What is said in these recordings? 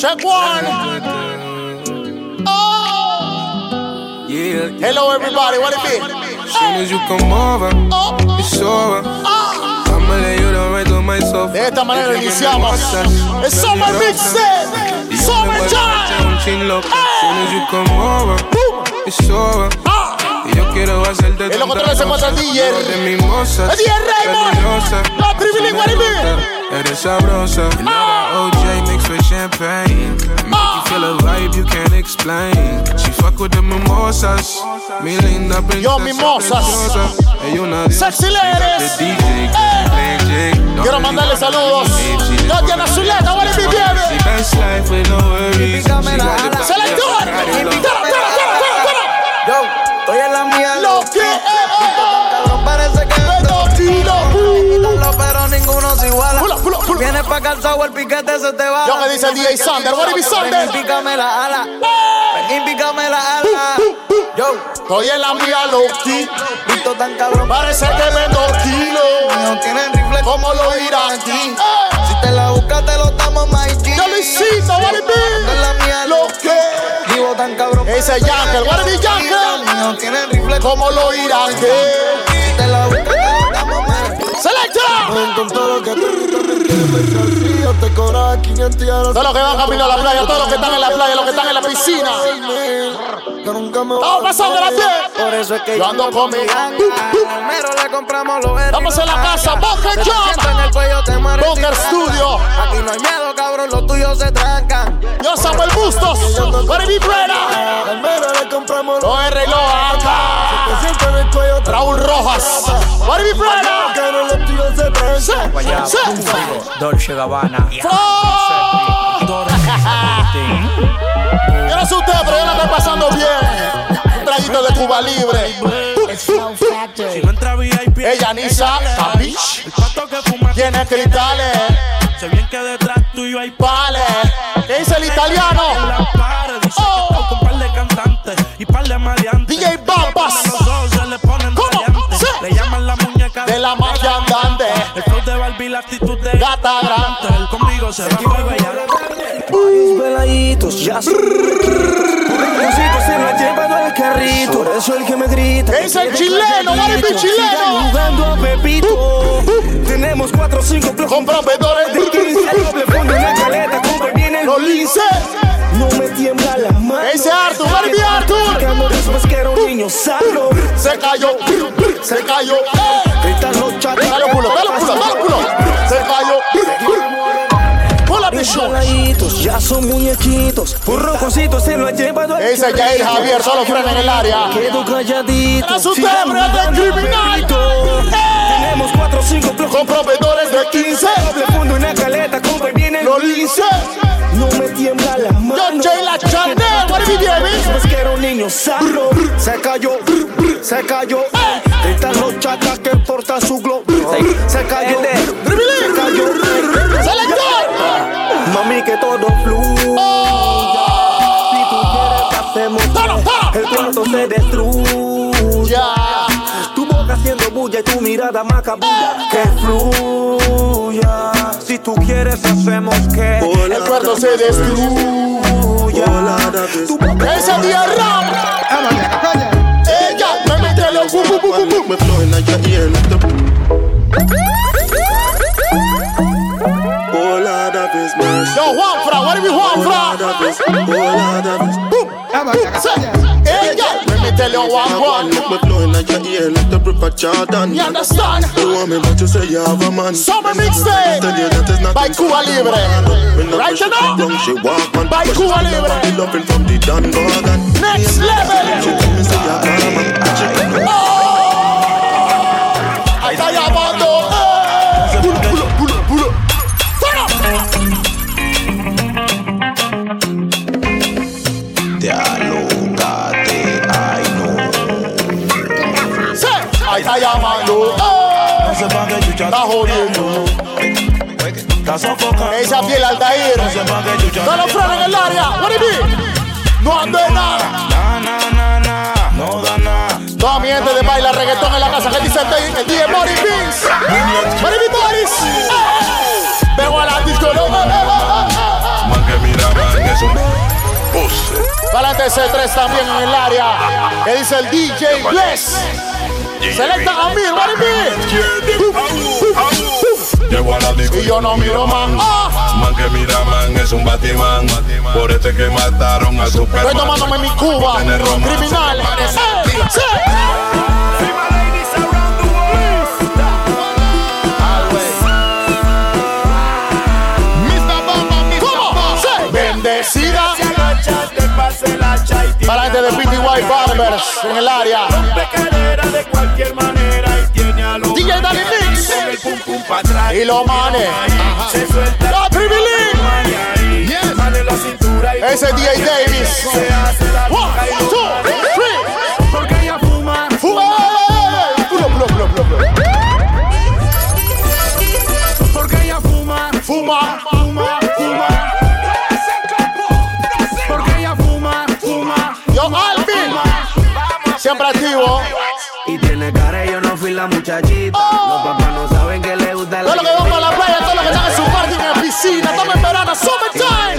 Check one. Oh. Yeah. Hello, everybody. What it be? Soon as you come over, Oh. it's over. Ah. I'ma lay you down right on my sofa. De esta manera iniciamos. Es Summer Mixtape. Time. Soon as you come over, it's over. Ah. Yo quiero hacerte los controles se encuentra el DJ. De. DJ Raymond. La Tribilín, what it be? Eres sabrosa. You know that OJ mixed with champagne. Make you feel a vibe you can't explain. She fuck with the mimosas. Mi linda princesa. Yo, mimosas. preciosa. Ella una. Sexy ladies. The DJ, playing jig. Don't Quiero mandarle saludos. how to behave. She Yo, just Diana wanna Zuleta, what it be, She baby? best life with no worries. She got the body Selector. of a pa' calzado, el piquete se te va. Yo que dice el DJ Sander, what it be, Sander? Ven y pícame la ala. Ven y pícame la ala. Yo, Estoy en la mía, Loki. visto tan cabrón. Parece que me dos kilos. No tienen rifle ¿Cómo lo irán aquí? Si te la buscas, te lo damos G. Yo lo hiciste, what it En la mía, Lo que. Vivo tan cabrón. Ese Yankel, what it be, Yankel? No tienen rifle. ¿Cómo lo irán aquí? Si te la buscas, te lo damos más Selecta. Con todo lo que Todos los que van camino a la playa, todos los que están en la playa, los que están en la piscina. Estamos pasando la piel. Por eso es que Yo ando con mi. Primero le compramos los Estamos en la casa, Bunker Jam. Bunker Studio. Aquí no hay miedo, cabrón, los tuyos se trancan. Yo Samuel Bustos. Be, Breda? Primero le compramos los Los R y los AK. siento en el cuello te Raúl Rojas. Trancan. Sí, sí. Dolce Gabbana. Yo no sé ustedes, pero yo la estoy pasando bien. Un traguito de Cuba Libre. Si no entra VIP, Ella el que fuma Tiene cristales, Sé bien que detrás tuyo hay vale. ¿Qué dice el italiano? la Oh. con par de cantantes y par de maleantes. DJ dos se le. Le llaman la muñeca De la magia andante. El flow de Barbie, la actitud de Gata grande. Conmigo se va a. Varios veladitos, ya son. Se lo ha llevado al carrito. Por eso el que me grita. ¿Qué dice el chileno? Be, chileno? Jugando a Pepito. Tenemos cuatro o cinco. Con proveedores De 15 al doble fondo, una caleta, No me tiembla la mano. Ese Arthur, be, Arthur? Practicando después que era un niño sano. Se cayó. Se cayó. Los chatos. Dale culo, dale culo, dale culo. Se cayó. Show. veladitos ya son muñequitos. Se lo ha llevado al Ese Jair Javier, solo frena en el área. Quedo calladito. Era su criminal. Tenemos cuatro o cinco blocos. Con proveedores de 15. Doble fondo, una caleta, compra y viene el Los lince. No me tiembla la mano. John J. La Chanel, what it be, baby? Después que era un niño sano. Se cayó, se cayó. Gritan los chatas que porta su globo. Se cayó, se cayó. Selector. Mami, que todo fluya. Si tú quieres hacemos, el cuarto se destruya. Ya. Tu boca haciendo bulla y tu mirada macabra. Que fluya. Si tú quieres, hacemos que El cuarto se destruya. Tu Ese día ram. Ella me mete los bu bu bu bu. Me Oh Lord of His mercy, Yo, Juanfra, what be, Lord Juanfra? of His, oh Lord of His. Boom. Say, me mete los one one. Look me flowing like your ear, like the river Jordan. You understand? You want me, but you say you have a man. Summer mixtape. Tell you that is not By Cuba Libre. Right now? Young, she walk man. By But she Cuba Libre. have the loving from the Dan Morgan. Next She level. tell me say you have a man. She. Ahí está llamando. eh. Está jodiendo. Esa piel Altair. No lo en el área. What it be? No ando en nada. Toda mi gente de baila reggaetón en la casa. ¿Qué dice el DJ? Mori Beans. Mori Beans. Vengo a la disco. no, eh, eh, eh, eh, eh. Man que mira mal Valente C3 también en el área. Que dice el DJ Bless. Selecta a mí, what it Llego a la disco Y yo no miro más. Ah, Man que mira man es un batimán Por este que mataron a Estoy Superman tomándome mi Cuba. Criminal. Sí. PTY Barbers en el área. de cualquier manera y tiene a los DJ Danny Mix. con el pum pum pa' atrás. Y lo mane. Se suelta La cintura y Ese DJ Davis. se hace la One, two, three. porque ella fuma. Fu- ey, ey, ey. Pulo, pulo, pulo, pulo, pulo. Porque ella fuma. Fuma. Fuma, fuma. Siempre activo. Y tiene cara, yo no fui la muchachita. Los papás no saben que le gusta la Todo lo que van para la playa, todo lo que están en su party en la piscina, estamos en verano, summertime.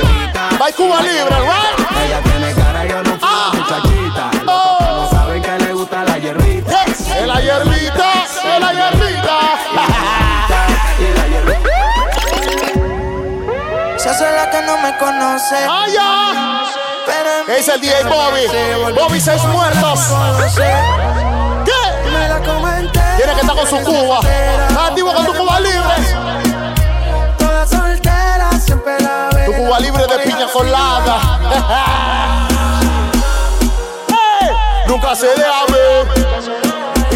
Va Cuba Libre, right? Ella tiene cara, yo no fui Ah. la muchachita. Los Oh. papás no saben que le gusta la hierbita. Yes. En la hierbita, en la hierbita. Y. Se hace la que no me conoce. Allá. Pero en Es el DJ Bobby. Bobby seis muertos. ¿Qué? me la comenté. Tiene que estar con su Cuba. Está con tu Cuba Libre. Toda soltera, siempre la Tu. Cuba Libre de piña colada. Nunca se deja ver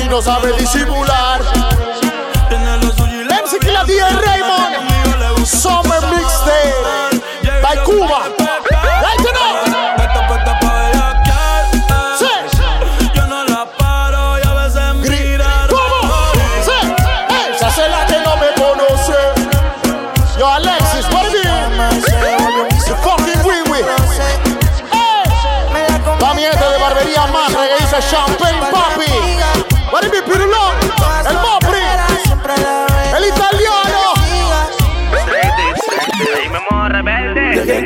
y no sabe disimular.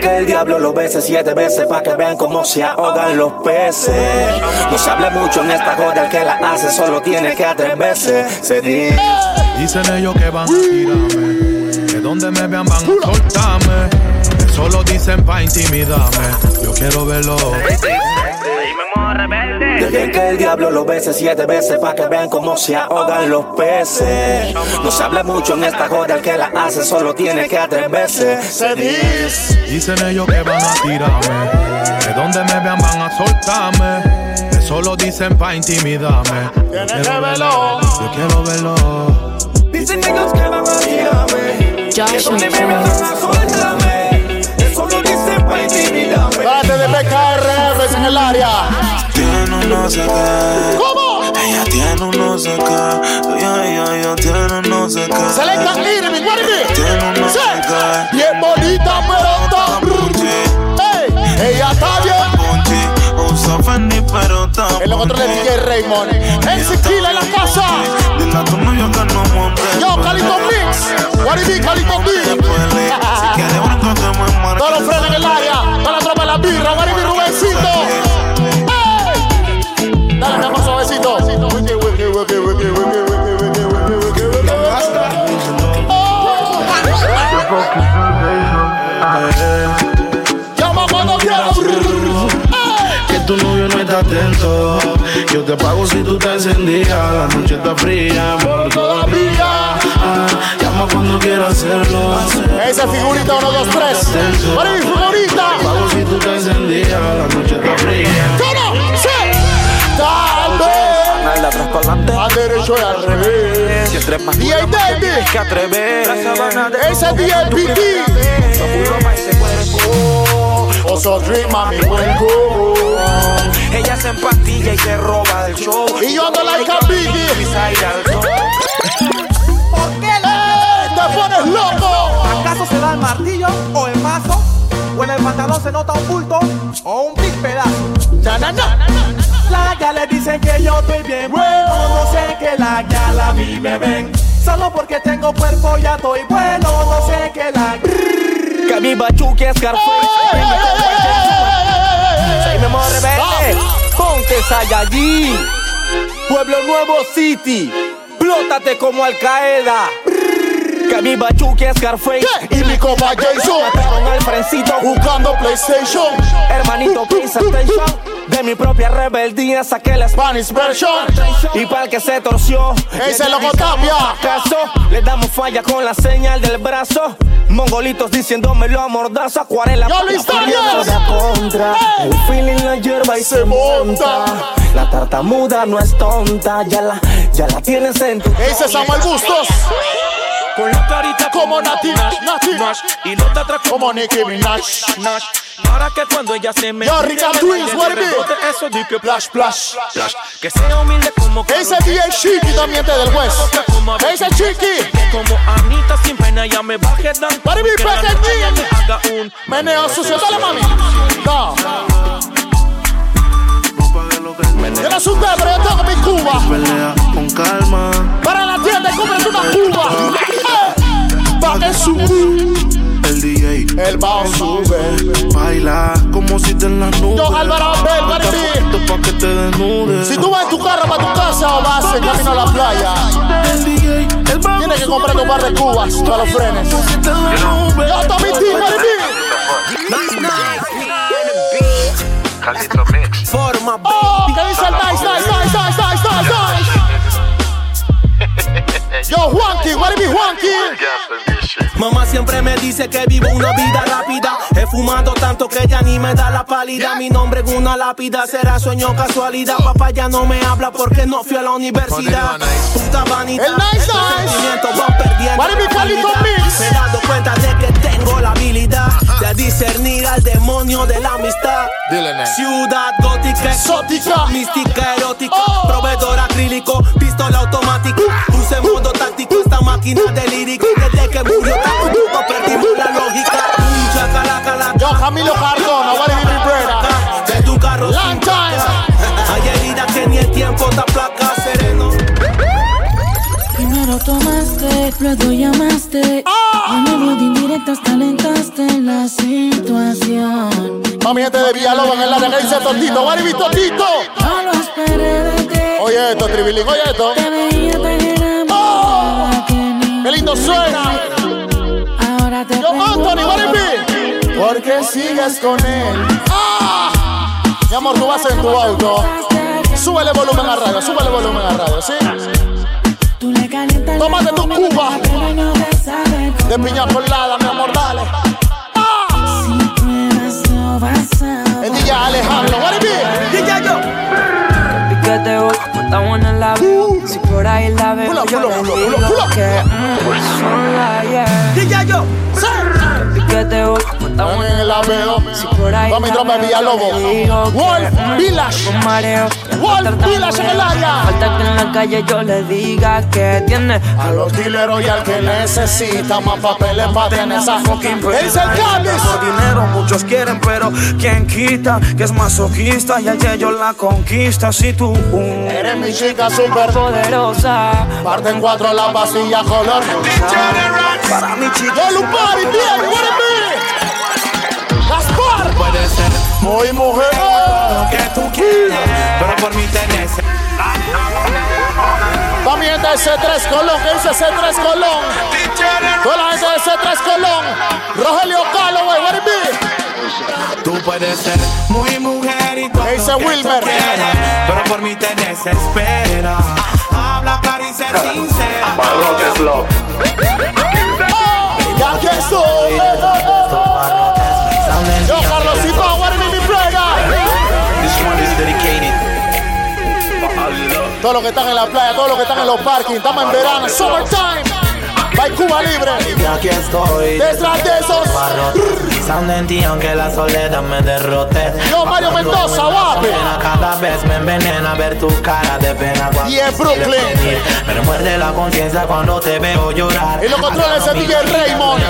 Que el diablo lo bese siete veces para que vean cómo se ahogan los peces. No se habla mucho en esta joda, el que la hace solo tiene que atreverse. Se dice. Dicen ellos que van a tirarme, que donde me vean van a soltarme. Eso lo dicen pa' intimidarme. Yo quiero verlo. Dejen que el diablo lo bese siete veces para que vean cómo se ahogan los peces. No se habla mucho en esta joda, el que la hace solo tiene que atreverse. Se dice. Dicen ellos que van a tirarme, que donde me vean van a soltarme. Eso lo dicen pa' intimidarme. Yo Tienes que quiero verlo. Yo quiero verlo. Dicen ellos que van a tirarme, que donde me vean van a soltarme. Eso lo dicen pa' intimidarme. Parte de BKRF en el área no sé qué. ¿Cómo? Ella tiene un no sé qué. Ella, ella, ella tiene un no sé qué. Selecta Liri, mi guardi. Tiene un no sé qué. Bien bonita, pero está. Ey, ella está bien. El otro le DJ Raymond. El Siquila en la casa. Yo, Calito Mix. What do you mean, Calito Mix? Si quieres, un toque muy marcado. Todos los frenos en el área. Toda la tropa de la birra. What do you mean, Rubén Dale, mi amor, suavecito. Wiki, wiki, wiki, wiki, wiki, wiki, wiki, wiki, wiki, wiki. Llama cuando quieras. Que tu novio no está atento. Yo te pago si tú te encendías. La noche está fría, amor, todavía. Ah, llama cuando quieras hacerlo. Esa figurita 1, 2, 3. Para entre más DJ que atrever. La Ese es DJ PT. Oso Dream, mami, buen cubo. Ella se empastilla y se roba del show. Y yo ando like a Biggie. Pisa ir al sol. ¡Eh! ¡Te pones loco! ¿Acaso se da el martillo o el mazo? ¿O en el pantalón se nota un bulto o un big pedazo? Na, na, na. La ya le dicen que yo estoy bien bueno, no sé que la ya a mí me ven. Solo porque tengo cuerpo ya estoy bueno, no sé que la Que mi bachuque es Scarface. ¡Ey, ey, ey, ey, ey, ey, ey, ey! Sayallí. Pueblo Nuevo City. Plótate como Al Qaeda. Que mi Bachuque es Scarface. Y mi copa Jason. Mataron al frencito. Jugando PlayStation. Hermanito Prince Attention. De mi propia rebeldía saqué la Spanish version. Y para el que se torció. Ese loco Tapia. Caso, le damos falla con la señal del brazo. Mongolitos diciéndomelo a mordazo. Acuarela. Yo, Daniels. contra. El feeling la hierba y se monta. La tartamuda no es tonta. Ya la, ya la tienes en tu. Ese es Samuel Bustos. Con la carita Como Nati, Nati. Nash Y no te atrás Como Nicki Minaj. Nash Para que cuando ella se me Yo, Rica me Twins, what it Eso di que Flash, flash. flash Que sea humilde como Ese DJ Chiqui también te del West. Ese Chiqui. Como Anita sin pena ya me baje dan Para mi pequeñín. haga un Meneo sucio, dale mami. No. Tienes un debre, yo tengo mi Cuba. Pelea con calma. Para una Cuba. Que sube. El DJ, El bajo sube. baila como si te en las nubes. Yo, Álvaro Abel, pa' que te desnudes. Si tú vas en tu carro para tu casa o vas en camino a la playa, el DJ, el bajo tienes que comprar tu par de cubas para los frenes. te. Yo, Tommy T, Barbie. Forma Oh, ¿qué dice el Mamá siempre me dice que vivo una vida rápida. He fumado tanto que ya ni me da la pálida. Mi nombre en una lápida será sueño casualidad. Papá ya no me habla porque no fui a la universidad. Puta vanidad. El nice, perdiendo. Mix? Me he dado cuenta de que tengo la habilidad de discernir al demonio de la amistad. Ciudad gótica, Exótica. mística erótica, Oh. proveedor acrílico, pistola automática. Puse modo táctico esta máquina de lírico. Desde que murió Taco Tuco perdimos la lógica. Chacalaca, Yo, Camilo Cardona, what it be, mi brother? de tu carro Long time. Hay heridas que ni el tiempo te aplaca, sereno. Primero tomaste, luego llamaste. Ah. En medio de indirectas calentaste la situación. Mami, gente de Villalobos en el área que dice it be, Totito? No lo esperé de ti. Oye esto, Tribilín, oye esto. Te veía tan lindo suena. Ahora te Yo, Anthony, what it pregunto, be? Porque sigues con él. Ah. Mi amor, tú vas en tu auto. Súbele volumen a radio, súbele volumen a radio, ¿sí? Tú le calientas Tómate tu Cuba. te De piña colada, mi amor, dale. Ah. Si pruebas no vas a El DJ Alejandro, what it be? Ya yo. Piquete hoy, estamos en la veo. Si por ahí la veo, yo le digo que mm, son la yeah. Ya yo. Piquete hoy, estamos En la veo. Si por ahí Con mi la tropa de veo, Villalobos. yo le digo que, Wolf Village. Mareo. Wolf Village en el área. Falta que en la calle yo le diga que tiene A los dileros y al que necesita más papeles para tener esa fucking Es el Cádiz. Por dinero muchos quieren, pero quien quita que es masoquista y ayer yo la conquista. Si tú Eres mi chica super poderosa. Parte en cuatro la pastilla color para mi chica, Yo bien, be? Gaspar Puede ser Muy mujer lo que tú quieras Pero por mí tenés También de C3 Colón, ¿qué dice C3 Colón? Toda la gente de C3 Colón Rogelio Calloway, what it be? Tú puedes ser muy mujer y todo ¿Qué dice que Wilmer? quieras, Pero por mí te desespera Habla claro y sé sincera Todos los que están en la playa, todos los que están en los parkings, estamos en verano, summertime. By Cuba Libre. Y aquí estoy. Detrás de esos. Pensando en ti aunque la soledad me derrote. Yo, Mario Mendoza. Pena cada vez me envenena ver tu cara de pena Y en Brooklyn. Me muerde la conciencia cuando te veo llorar. Y lo controla ese DJ Raymond.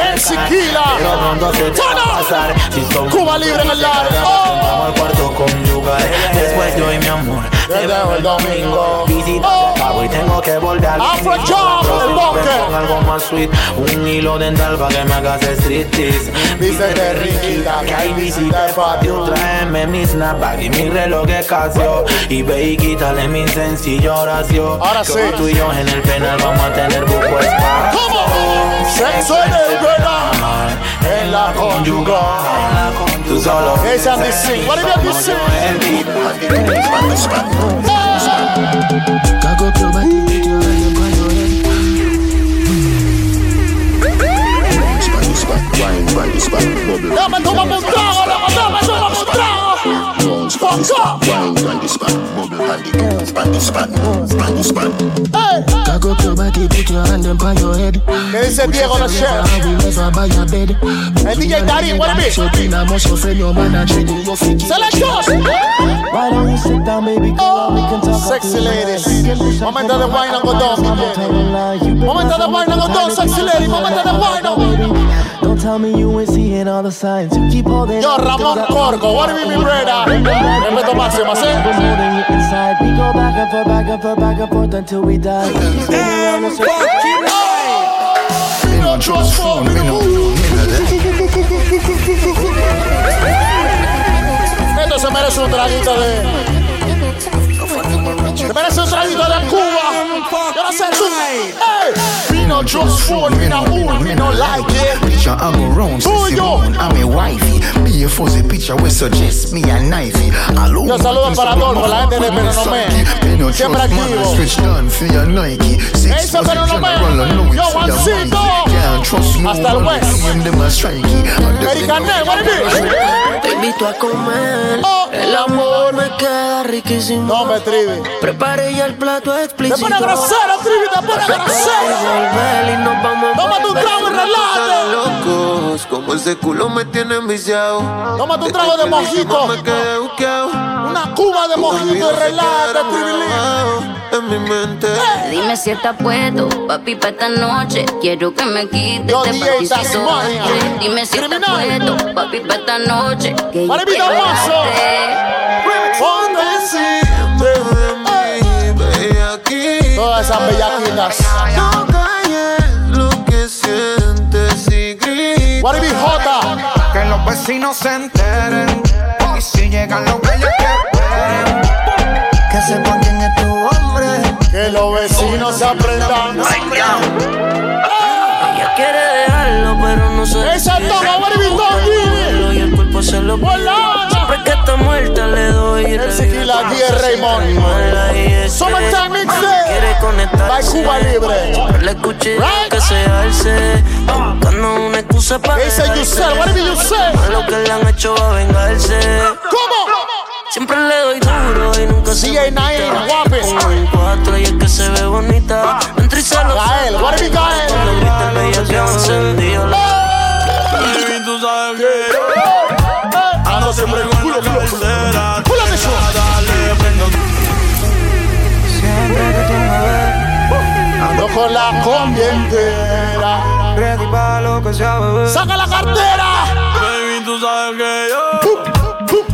El Siquila. Pero pronto se te va a pasar. Si somos Cuba Libre en el área. Oh. Vamos al cuarto conyugal. Después de hoy, mi amor. Te veo el domingo. Visita Oh. y tengo que volver Afro Job, el bunker. algo más sweet. Un hilo dental para que me hagas striptease. Vístete riquita, que hay visita de patio. Tráeme mi snapback y mi reloj de Casio. Y ve y quítale mi sencillo oración. Ahora sí. tú y yo en el penal vamos a tener buco espacio. Sexo en el verano, en la conyugal. Tú solo Esa es mi sing. What did you sing? Cock up your body, put your hand on your head. Spanish spot, wine, Spanish spot, bubble. Dame, tómame un trago, loco, dame, tómame un trago. Roll, Spanish spot, wine, Spanish spot, bubble. Handy, Spanish spot, Spanish spot. Cock up your body, put your hand on your head. ¿Qué dice Diego the Chef? I will never buy a bed. El DJ Darín, what a bit. So clean, I must offend your man and treat you fit. Selectos. Why don't you sit down, baby girl? we can talk Sexy ladies. Momento de wine and go down, mi bien. Momento de wine and go down, sexy lady. Momento de wine and Don't tell me you ain't seeing all the signs. You keep holding Yo, on Ramón because I- Corgo, what do you mean, brother? Respeto máximo, ¿sí? I'm holding inside. We go back and forth, back and forth, back and forth until we die. Around in circles. Me no trust phone, me no, me Esto se merece un traguito de. Se merece un traguito de Cuba. Yo no sé tú. No trust phone, me no moon, me no like it. Picture I go round, Who you? I'm a wifey. Yo saludo para Adolfo, la gente de Penonomé. Siempre activo. Ese Penonomé. Yo, Juancito. Hasta el West. Americané, what it is? Te invito a comer. Oh. El amor me queda riquísimo. No me tribe. Preparé ya el plato Te explícito. pone grosero, tribe, te pone grosero. Tómate un trago y relájate. locos, como ese culo me tiene enviciado. Tómate un trago de mojito. Una cuba de mojito y relájate. En mi mente. Dime si estás puesto, papi, para esta noche. Quiero que me quites este antes. Dime si estás puesto, papi, para esta noche. Que yo quiero evitar mazo. darte. Ponte aquí. Todas esas bellaquitas. No calles lo que sientes y be, Jota? Que los vecinos se enteren. Y si llegan los bellos que esperen. Que sepan quién es tu hombre. Que los vecinos se aprendan. Ella quiere dejarlo, pero no se it be, Don Y el cuerpo se lo Hola. Que está muerta le doy El Siquila, Guía Raymond. Summertime Mixtape. Quiere conectarse Cuba Libre. Le escuché Right. que se alce Buscando una excusa para Dice Yusel, what it be, Yusel? Lo que le han hecho va a vengarse ¿Cómo? Siempre le doy duro y nunca se me quita. En cuatro y es que se ve bonita Entra y se lo Gael, what Gael? Lo grita que encendido Baby, tú sabes que Ando siempre con culo, culo, culo. Culo de show. dale, prendo Ando con la combi entera. Ready lo que sea, bebé. ¡Saca la cartera! Baby, tú sabes que yo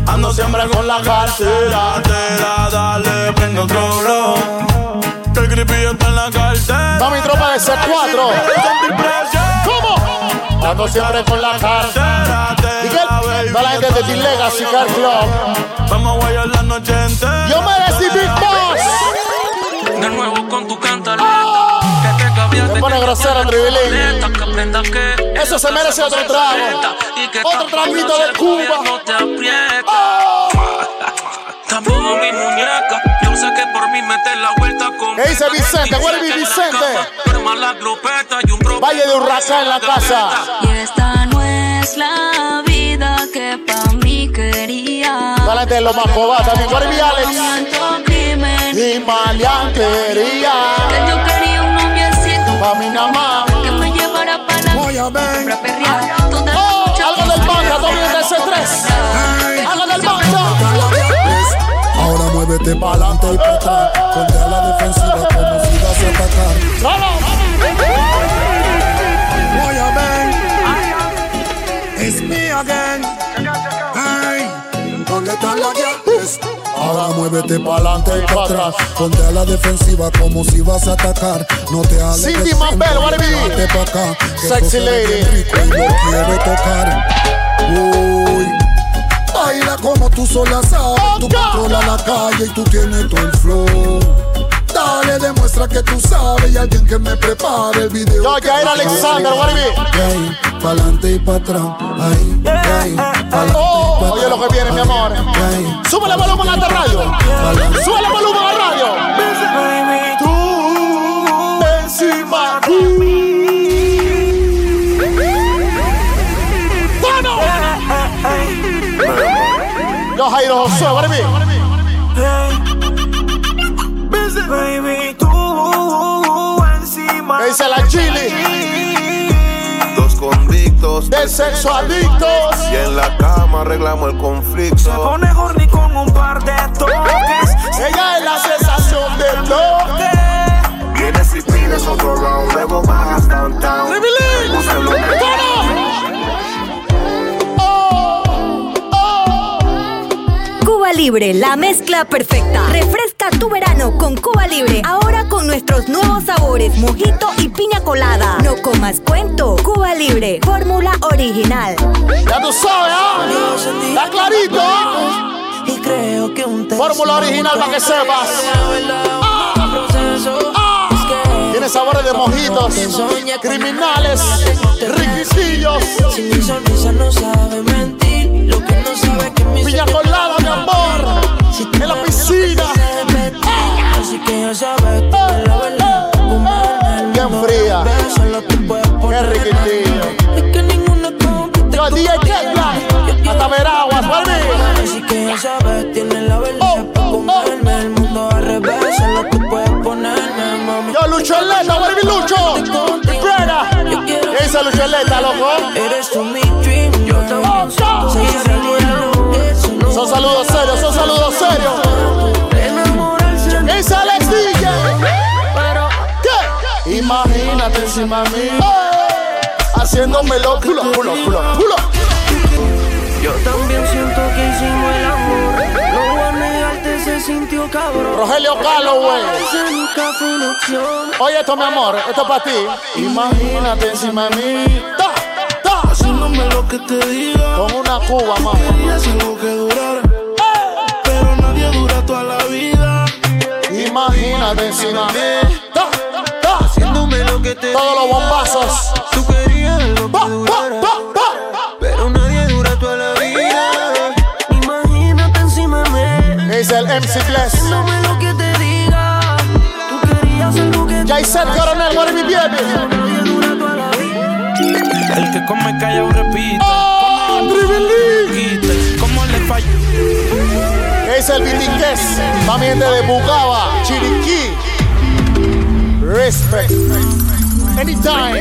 ando siempre con la cartera. Tela, dale, prende otro blow. Que el creepy está en la cartera. Va mi tropa de C4. Quiero sentir presión. ¿Cómo? Ando siempre con la cartera. Va la gente de The Legacy Car Club. Vamos a guayar la noche entera. Yo merecí Big Boss. De nuevo con tu cantaleta Oh. Que te cambiaste Me pone grosero, Tribilín. Eso se merece otro trago. Otro traguito de Cuba. No te aprieta Oh. Tampoco mi muñeca Yo sé que por mí metes la vuelta con ¿Qué dice Vicente? What it be, Vicente? Valle de Huracán en la casa. Y esta no es la gente de los Macobá también. It be, Alex? Y maleantería. que yo quería un noviecito Pa' mi más. que me llevara para la para perrear. Toda la Oh, noche algo del ese tres. Algo del banca. Ahora muévete pa'lante y pata. Ponte a la defensiva como si vas a atacar. ¡Vamos! It's me again. Ahora muévete pa'lante y para atrás. Ponte a la defensiva como si vas a atacar. No te alejes. Cindy Mambel, what it pa' acá. Sexy lady. bien rico y lo quiero tocar. Uy. Baila como tú sola sabes. Tú controlas la calle y tú tienes todo el flow. Dale, demuestra que tú sabes y alguien que me prepare el video. Yo, Jair Alexander, what it be? Ahí, pa'lante y pa' atrás. Ahí, ahí, Oh, oye lo que viene, mi amor. Ahí, Súbele volumen a la radio. Súbele volumen a la radio. Tú encima. ¡Bueno! Yo, Jairo Josué, what De sexo adictos. y en la cama arreglamos el conflicto. Pone horny con un par de toques. Ella es la sensación del bloque. Vienes y pides otro round, luego bajas downtown. Lo que- Cuba Libre, la mezcla perfecta. Refresca tu verano con Cuba Libre. Ahora con nuestros nuevos sabores, mojito y piña colada. No comas cuento. Cuba Libre, fórmula original. Ya tú sabes, ¿ah? Está clarito, ¿ah? Y creo que un Fórmula original para que sepas. Ah. Tiene sabores de mojitos, criminales, riquitillos. Si mi sonrisa no sabe mentir, lo que no sabe es que mi Piña colada, mi amor, en la piscina. Que ya sabes, eres la verdad. Bien fría, qué riquitillo. Es que ninguno Yo, DJ Ketla, hasta Veraguas, baby. Así que ya sabes, tienes la verdad para comerme el mundo al revés. Es lo que puedes ponerme, mami. Yo, Lucho baby, Lucho. Frena. ¿Qué dice Lucho loco? Eres tú mi dream, yo también Mí. Haciéndomelo pulo, pulo, pulo, pulo. Yo también siento que hicimos el amor. No voy a negarte, se sintió cabrón. Rogelio Calloway. Oye esto, mi amor, esto es para ti. Imagínate encima de mí. Haciéndome lo que te diga. Con una cuba. Querías algo que durara. Pero nadie dura toda la vida. Imagínate encima de mí. Todos los bombazos. Tú querías algo que Pa, pa, durara. pa, pa. Pero nadie dura toda la vida. Imagínate encima de mí. ¿Qué dice el MC Bless? Lo que te diga. Tú querías algo que Jaiset Coronel, what it be, baby? nadie dura toda la vida. El que come callado repite. ¡Oh. ¿Cómo le? ¿Qué dice el Vitiques? Mami gente de Bugaba, Chiriquí. Respect. Anytime.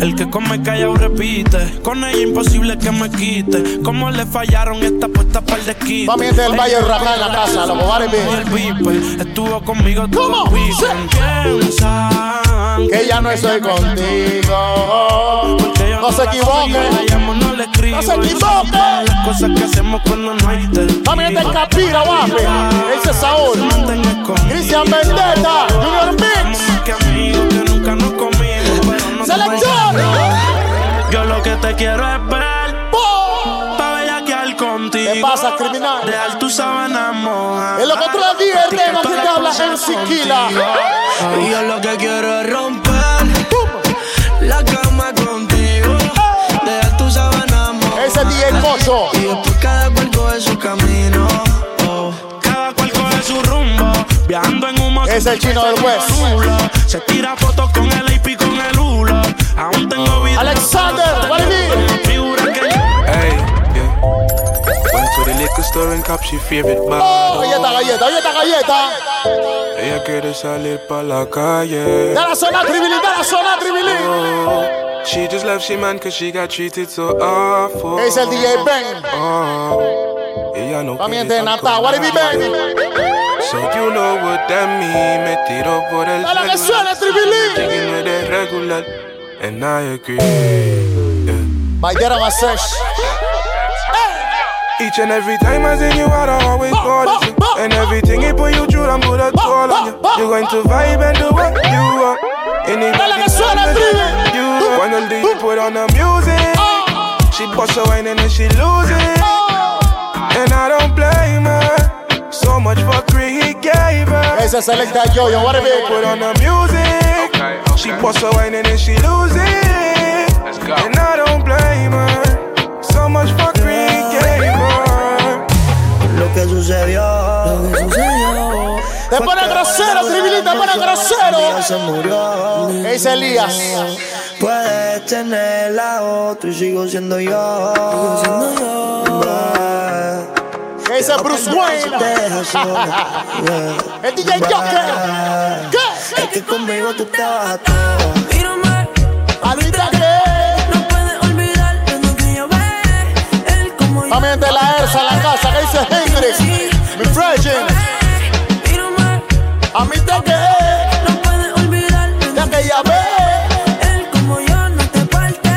El que come callado repite. Con ella imposible que me quite. ¿Cómo le fallaron esta puesta para el desquite? Mami gente del Valle Racá en la casa, what it Y el estuvo conmigo todo el Que ya no estoy contigo. No se la equivoque. consigo, la llamo, no se equivoque. Las cosas que hacemos cuando no hay testigo. Mami gente en Capira, guape. Ese Saúl. Mantenga escondido. Cristian Vendetta, Junior Mix. Nos comimos. Pero no te Selección. Yo lo que te quiero es ver. Pa' bellaquear contigo. ¿Qué pasa, criminal? Dejar tu sábana moja. En lo que otro día el tema que te habla en Siquila. Y yo lo que quiero es romper la cama contigo. Dejar tu sábana mojada. Ese DJ Mocho. Y después cada cual coge su camino. Es el chino del West. Se tira fotos con el AP y con el hulo. Aún tengo vida. Alexander, what it be? Figura que Hey, yeah. Went to the liquor store and cop she favorite bar. Oh, galleta, galleta, galleta, galleta. Ella quiere salir pa' la calle. Da la zona tribilín, da la zona tribilín. Oh, she just left she man cause she got treated so awful. Es el DJ Ben. Oh, ella no También quiere de estar Nata, what it be, Ben? So you know what that mean. Me tiro por el Dale que celular. tribilín. Eres regular. And I agree. Yeah. Bailera Masesh. Each and every time I see you out, I always call you. And everything he put you through, I'm put a toll on you. You're going to vibe and do what you want. Anybody you want. When the DJ put on the music, she bust a wine and then she lose it. And I don't blame her. So much for free he gave her. Esa selecta yo, yo, what a bit. Put on the music. She bust a wine and then she lose it. And I don't blame her. So much for free he gave her. Lo que sucedió, lo que sucedió. Te pone grosero, tribilita, te pone grosero. Se murió. ¿Qué dice Elías? Puedes tener la otra y sigo siendo yo. ¿Qué dice Bruce Wayne? El DJ Joker. ¿Qué? Es que conmigo tú te vas a todo. Mírame. Ahorita que. No puedes olvidar lo que yo ve. Él como yo. También de la ERSA en la casa. ¿Qué dice Hendrix? Mi Freshen. A mí te que. No puedes olvidar Ya que ya ve. Él como yo no te parte.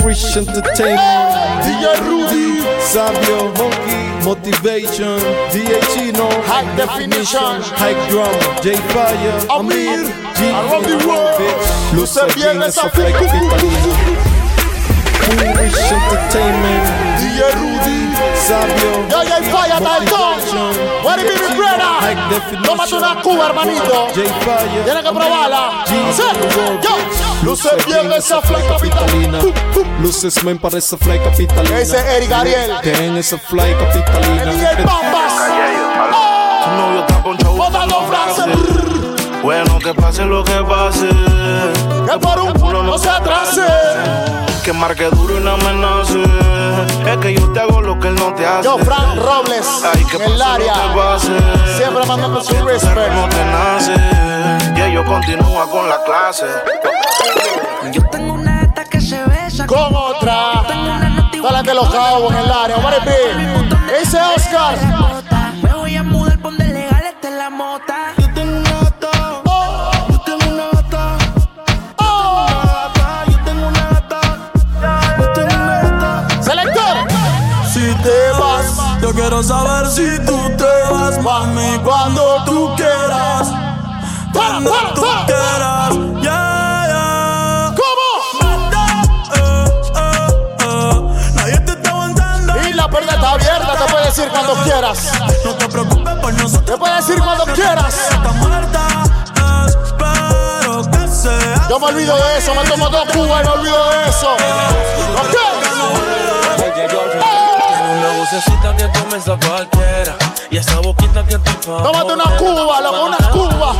Foolish Entertainment, DJ Rudy, Sabio, Motivation, DA Chino, High Definition, High Drum, J Fire, Amir, G, Around the World, Bitch, Luce bien esa flick. Foolish Entertainment, DJ Rudy, Sabio, Yo, yo, falla, Dalton. What it be, mi brother? Tómate una cuba, hermanito. J Fire, Tienes que probarla. Sí. Yo, luce bien esa fly capitalina. Luces men para esa fly capitalina. Ese es Eric Ariel. Ten esa fly capitalina. DJ Bambas. Tu novio está ponchado. Bota los brazos. Bueno, que pase lo que pase. Que por un culo no se atrase. Que marque duro y no amenace. Es que yo te hago lo que él no te hace. Yo, Frank Robles, Ay, que en el área. lo que pase. Siempre mandando su No respect. te nace. Y ellos continúan con la clase. Yo tengo una que se besa. Con otra. Dale de los cabos en el área. What it be? Ese Oscar. Quiero saber si tú te vas, mami, cuando tú quieras. Cuando tú quieras, yeah, yeah. ¿Cómo? Eh, eh, eh. Nadie te está aguantando. Y la puerta está abierta. Te puedes decir cuando quieras. No te preocupes por nosotros. Te puedes decir cuando quieras. Está muerta, espero que sea. Yo me olvido de eso. Me tomo dos cubas y me olvido de eso. ¿Ok? Vocecita que tomes a cualquiera Y esa boquita que te Tómate una cuba, loco, una cuba.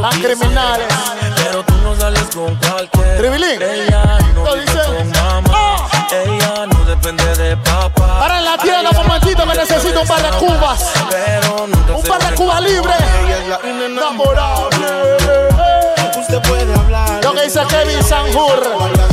Las criminales. Pero tú no sales con cualquiera Tribilín. Ella no con mamá Ella no depende de papá Para en la tienda, un momentito que necesito un par de cubas. Pero nunca Un par de cubas libres. Enamorable. Usted puede hablar. Lo que dice Kevin Sanjur.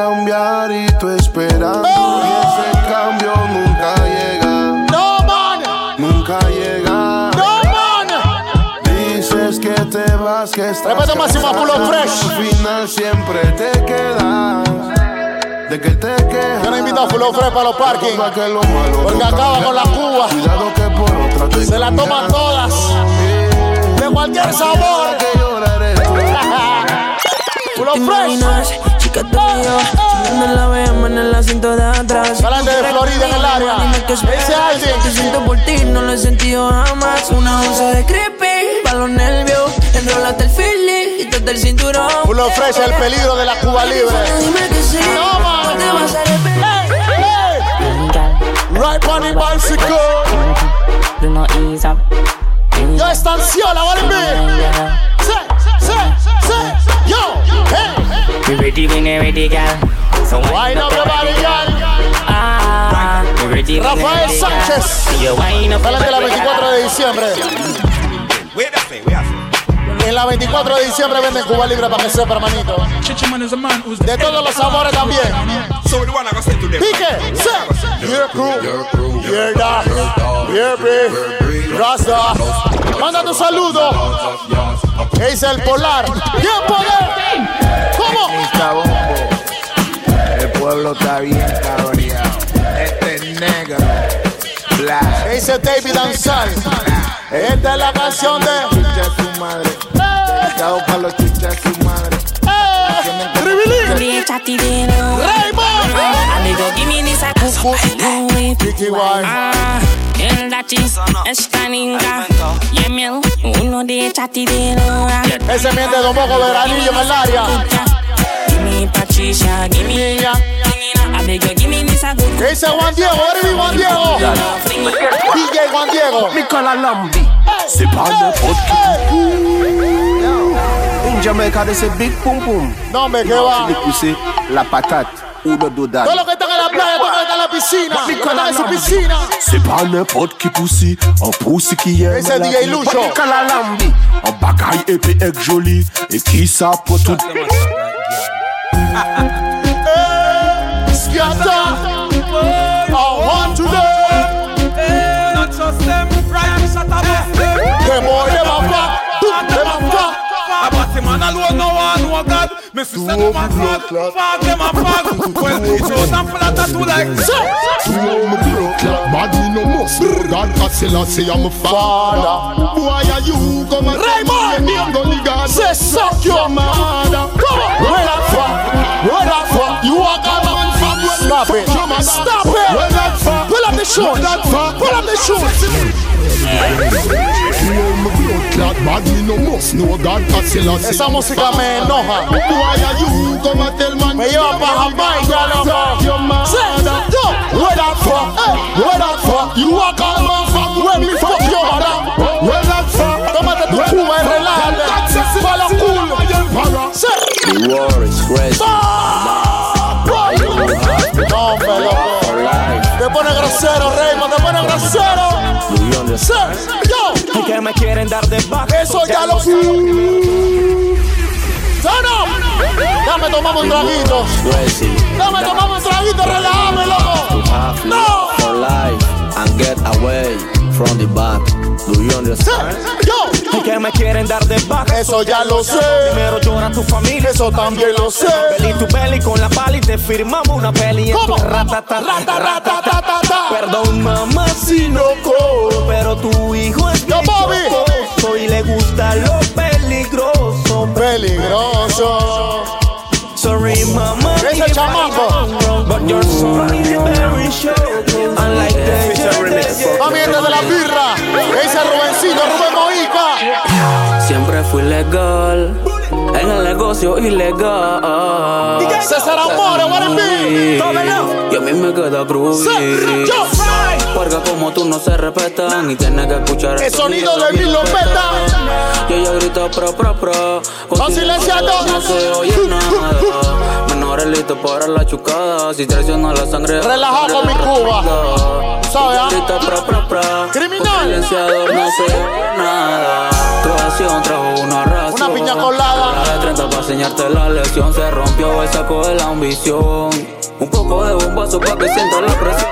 Cambiar y tú esperando. Y ese cambio nunca llega. No, man. Nunca llega. No, man. Dices que te vas, que estás Respeto máximo a Pulo Fresh. Al final siempre te quedas. De que te quejas. Yo no invito a Fulo Fresh para los parking. Pa' que lo malo Porque acaba con la Cuba. Cuidado que por otra te Se la toman todas. De cualquier sabor. Tú. ¿Te Fresh. imaginas? Chica tú y yo, chingando en la BM en el asiento de atrás. Adelante de Florida en el área. Dice alguien. Te siento por ti, no lo he sentido jamás. Una onza de creepy, pa' los nervios. Enrólate el feeling, quítate el cinturón. Fulo Fresh, el peligro de la Cuba libre. Dime que sí, No, te vas a arrepentir. Right on the bicycle. Do not ease up. Yo estanciola, it be? Say, say, say, yo, hey. We ready when you ready, girl. So Wind up your body, girl. Ah, we ready Rafael. Sánchez. Salen de la your body, 24 girl. de diciembre. En la 24 de diciembre venden Cuba Libre para que sepa, hermanito. De todos los sabores también. Pique, se. Your crew, your dog, your beef, Rasta. Manda tu saludo. Es el polar. ¿Quién poder? ¿Cómo? El pueblo está bien cabreado. Este es negro. Black. Dice David Ansal. Esta es la canción de. Chucha su madre. Dedicado para los chuchas su madre. Ribilín. Raymond. Amigo, give me this a Ricky White. El dachi, esta ninga Y el miel, uno de chatidero Ese miente de un poco veranillo en el área. Gimme Patricia, gimme Amigo, gimme this a good ¿Qué dice Juan Diego? Ahora Juan Diego. DJ Juan Diego. Nicolas Lambi. C'est pas n'importe qui. In Jamaica, they say big pum pum. No, me que va. Le pousser la patate ou le dodane. Todos los que están en la playa, todos los que están en la piscina. Los que están en su piscina. C'est pas n'importe qui poussi, un poussi qui aime Ese la DJ vie. Lucho. Nicolas Lambi. Un bagaille épais et joli et qui ça pour tout. No one know God. Me see say them a fuck, fuck them a fuck. Well, he chose and full of tattoo like Bad me no must. God cause Selassie I'm a father. Why are you come and Raymond. Me and gully God. Say suck your mother. Come on. Stop it. Stop it. Where that fuck? Pull up the shoes. Where that fuck? Pull up the shoes. Bad me no must know God cause Selassie Esa música me enoja. Why are you come and tell man Me lleva pa' Jamaica, loco. Your mother Say, yo, where that fuck? Hey, where that fuck? You walk out of fuck when me fuck your mother. Where that fuck? Tómate tu cuba y relájate. Pa' los culos. Say, The war is crazy. Grosero, Raymond, te pone grosero. Say, yo, Que me quieren dar de baja. eso ya lo Turn up. Dame, tomamos un traguito. Dame, tomamos un traguito, relájame, loco. No. And get away from the back. Do you understand? Yo, Que me quieren dar de baja. eso ya lo sé. Primero llora tu familia. Eso también lo sé. Belly tu belly con la pali y te firmamos una peli. en tu ¿Cómo? ratata. Rata, rata, ta, ta, ta. Perdón, mamá, si no cobro, pero tu hijo es Yo, Bobby. y le gusta lo peligroso. Peligroso. Sorry, mama. Ese chamaco. But your son is very fui legal en el negocio ilegal. César Amore? Y a mí me queda. Yo, Porque como tú no se respetan y tienes que escuchar El sonido de Mil Lopeta. Y ella grita pro pro pro. Con silenciado. No se oye nada. Menores listos para la chucada. Si traiciona la sangre. Relajado mi Cuba. ¿Sabes, ah? Grita pro pro pro. Criminal. Con silenciador no se oye nada. Tu acción trajo una ración. Una piña colada. La de 30 para enseñarte la lección. Se rompió el saco de la ambición. Un poco de bombazo para que sientas la presión.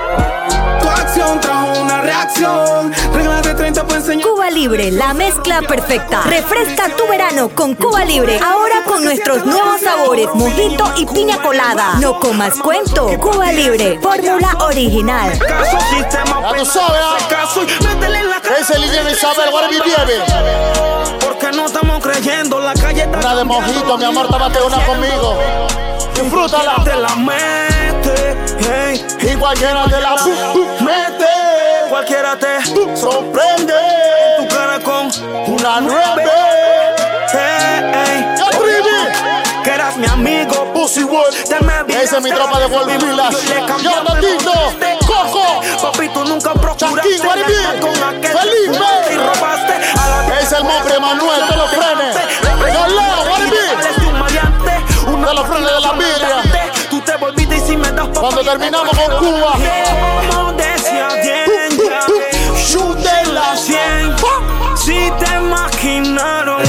Tu acción trajo una reacción. Reglas de 30 para enseñar. Cuba Libre, la mezcla perfecta. Refresca tu verano con Cuba Libre. Ahora con nuestros nuevos sabores, mojito y piña colada. No comas cuento. Cuba Libre, fórmula original. Caso sistema. Ya tú sabes, ah. Caso y métele en la cara. Ese Isabel, no estamos creyendo. La calle está Una de mojito, mi amor, tómate una conmigo. Disfrútala. Te la mete. Hey. Y cualquiera te la mete. Cualquiera te sorprende. Tu cara con una nueve. Hey. Que eras mi amigo. Pussy Wood. Esa es mi tropa de Wolf Village. Yo. Coco. Papi, tú nunca procuraste con aquel Felipe. El mofre Manuel de los frenes. De los frenes de la birria. Tú te volviste y si me das pa' Cuando terminamos con Cuba. Como decía bien, ya, Shoot de la 100 Si te imaginaron,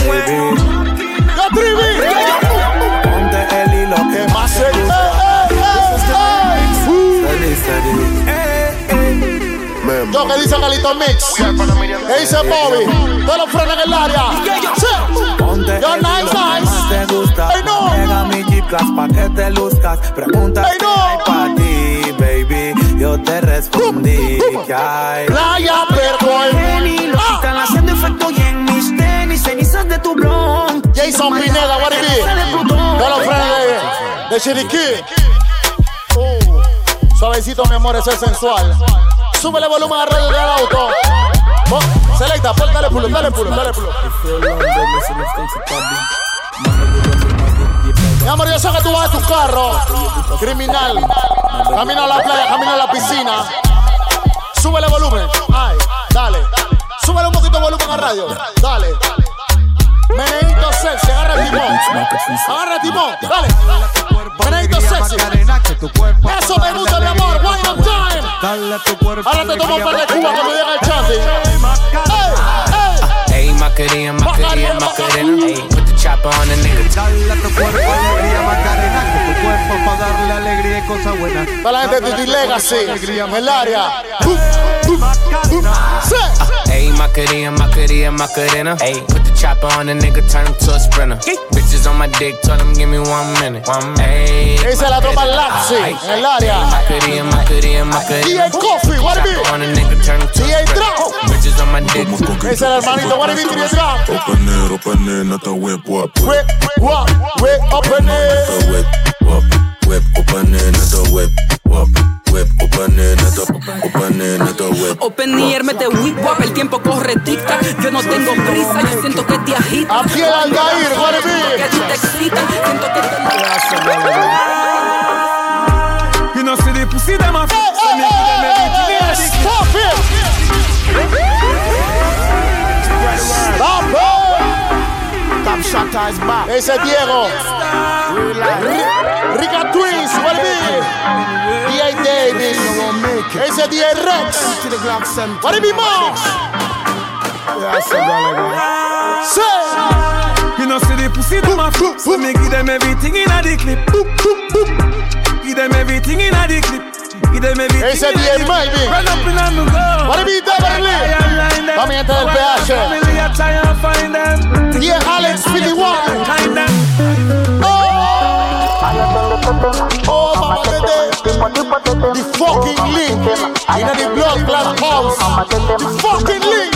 traguito mix. ¿Qué dice Bobby? Todos los frenos en el área. Ponte Yo nice, nice. te gusta. Ey, no. Llega mi Jeep Class pa' que te luzcas. Pregunta Ey, no. qué hay pa' ti, baby. Yo te respondí que hay. Playa lo Ah. están haciendo efecto y en mis tenis, cenizas de tu blon. Jason Pineda, what it be? Todos los frenos de, de Chiriquí. Uh, suavecito, mi amor, eso es sensual. Súbele volumen alrededor del auto. Selecta, dale pulo, dale pulo, dale pulo. Mi amor, yo sé que tú vas a tu carro, criminal. Camino a la playa, camino a la piscina. Súbele volumen. Ay, dale. Súbele un poquito volumen a radio. Dale. Meneito sexy, agarra el timón. Agarra el timón, dale. Meneito sexy. Eso me gusta, mi amor. Wine on time. Dale tu cuerpo. Ahora te tomo un par de cubas cuando llega el chanti. Ey, ey. Ey, Macarena, Macarena, Macarena. Ey, put the chopper on the nigga. Dale a tu cuerpo alegría, Macarena. Que tu cuerpo pa' darle alegría y cosas buenas. Para la gente de Legacy, en el área. Sí. Ey, Macarena, Macarena, Macarena. Ey, put the chopper on the nigga, turn him to a sprinter. Bitches on my dick, tell him give me one minute. One minute. Esa es la tropa Laxi, en el área. Macarena, Macarena, Macarena. DJ Coffee, what it be? On a nigga, turn him to a sprinter. Bitches on my dick. Ese es el hermanito, what it be, DJ Drop. Open it, open it, not a whip, wap. Whip, wap, whip, open it. A whip, wap, whip, open it, not a whip, wap. Open not a whip. Open ear, mete whip wap, el tiempo corre tic Yo no tengo prisa, yo siento que te agita. Aquí el Aldair, Que a ti te excita, siento que te You know, see the pussy them a Hey, hey, hey, hey, hey, Stop it! Stop it! Top shot is back. Ese es Diego. Rica Twins, what it be? D.A. Davis. Ese es D.A. Rex. To the Glock Center. What it be, Mox? Yeah, so gonna Say. You know, see the pussy them a flip. So me give them everything in a the clip. Give them everything in a the clip. Give them everything Ese es in a D.A. the Melvin. clip. Run up in a me go. What it be, Beverly? Vamos, gente del PH. Family, I try and find them. D.A. Alex 51. Find the fucking link in the blood class house. Fucking link.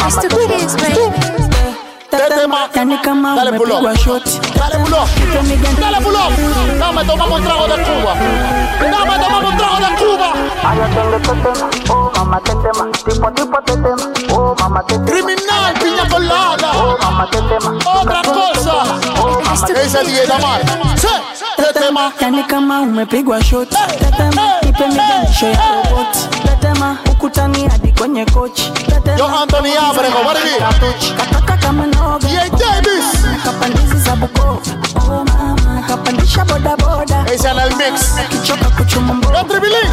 Mr. Critics, baby. Tetema. Yani kama Dale pull up. umepigwa shoti. Dale pull up. Dale pull up. Dame, tomamos un trago de Cuba. Dame, tomamos un trago de Cuba. Criminal, piña colada. Otra cosa. Ese es DJ Damar. Sí. Tetema. Yani kama umepigwa shoti. Tetema, nipe miganisho ya roboti. Tetema, ukutani hadi kwenye kochi. Tetema, Yo, Anthony Abrego, what it is? Kataka kama noga. DJ Davis. Kapandizi za Bukoba. Oh mama, kapandisha boda boda. Ese en el mix. Kichoka kuchuma mboga. Yo, Tribilín.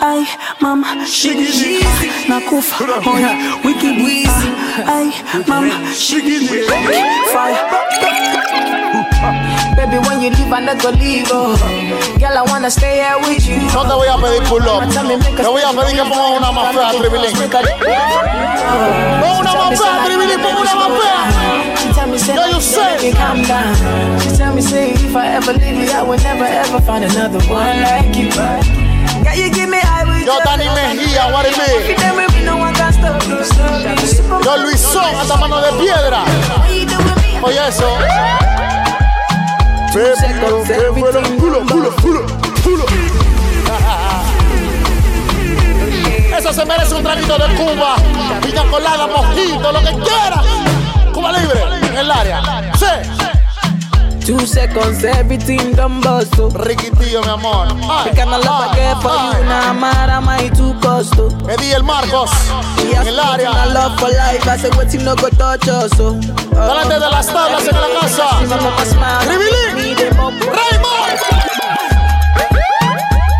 Ay, mama, shigiji nakufa moya wiki wizi. Ay, mama, shigiji fire. Baby, when you leave, I never leave. Oh. Girl, I wanna stay here with you. No te voy a pedir pull up. Te voy a pedir que ponga una más fea, Tribilín. Pon una más fea, Tribilín, pon una más fea. She tell me, say, Yeah, you say. calm down. She tell me, say, if I ever leave you, I will never ever find another one like you. Yeah, you give me high with Yo, Dani Mejía, what it Every is? day with me, no one can stop you. You. Super- Yo, Luisón, hasta mano de piedra. What you do with me? Oye, eso. Culo, culo, culo, culo. Eso se merece un traguito de Cuba. Piña colada, mojito, lo que quiera. Cuba libre, en el área. Sí. Two seconds, everything done bust. oh. Riquitillo, mi amor. Ay, of love I get for ay, you, now am I too cost? oh. Eddie el Marcos, Yes, en el área. I love for life, I say what you no go touch us. Oh. Delante de las tablas en la casa. Tribilín, Raymond.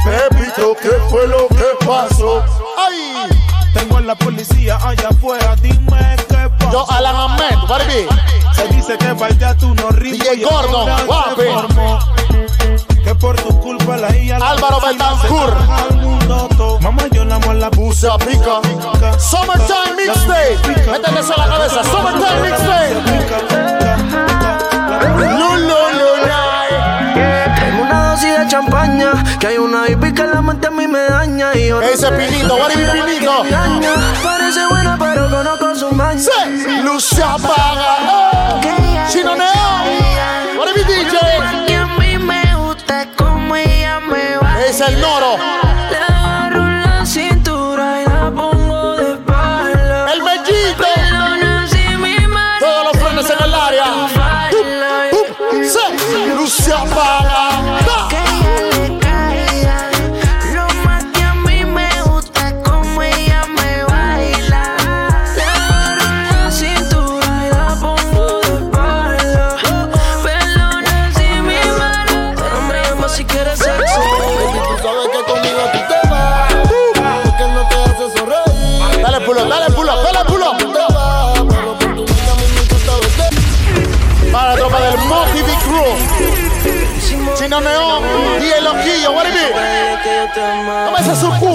Pepito, ¿qué fue lo que pasó? Ay, Tengo a la policía allá afuera, dime. Yo Alan Ahmed, Barbie. Se dice que Valdea tú no ritmo DJ Gordon, guapi. ¿Qué por tu culpa la hija Álvaro Betancourt. Mamá, yo la amo a la Se pica. Summertime Mixtape. Métete eso a la cabeza. Summertime Mixtape. Champaña, que hay una hippie que la mente a mí me daña y yo Ese Pinito, what is Pinito? Parece buena pero conozco su maña. Luz se apaga. Chino Neo. What is DJ?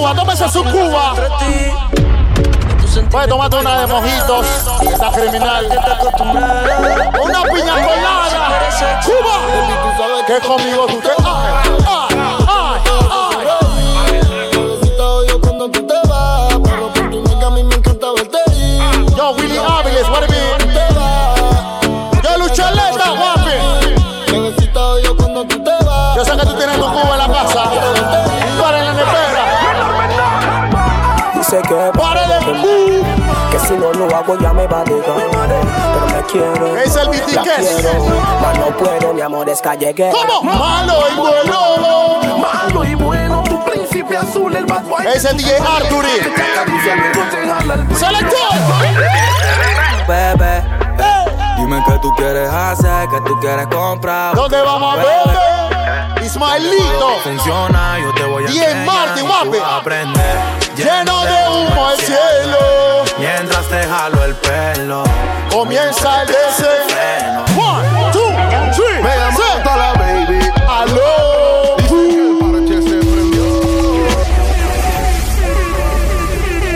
Cuba, tómese su cuba. Puede tomarte una de mojitos, está criminal. Una piña colada. Cuba. Que conmigo tú te. Ay, ay, hago ya me va a dejar. Pero me quiero. Es el la BTK. quiero, mas no puedo, mi amor, es callejero. ¿Cómo? Malo y bueno. Malo y bueno, tu príncipe azul, el bad boy. Es el DJ Arturi. Selector. Bebé, dime qué tú quieres hacer, qué tú quieres comprar. ¿Dónde vamos a ver? Ismaelito. Funciona, yo te voy a Y en enseñar, Marte, tú guapi. vas a aprender. Lleno de humo el cielo. Mientras te jalo el pelo. Comienza el desenfreno. One, two, three. Me toda la baby. Aló.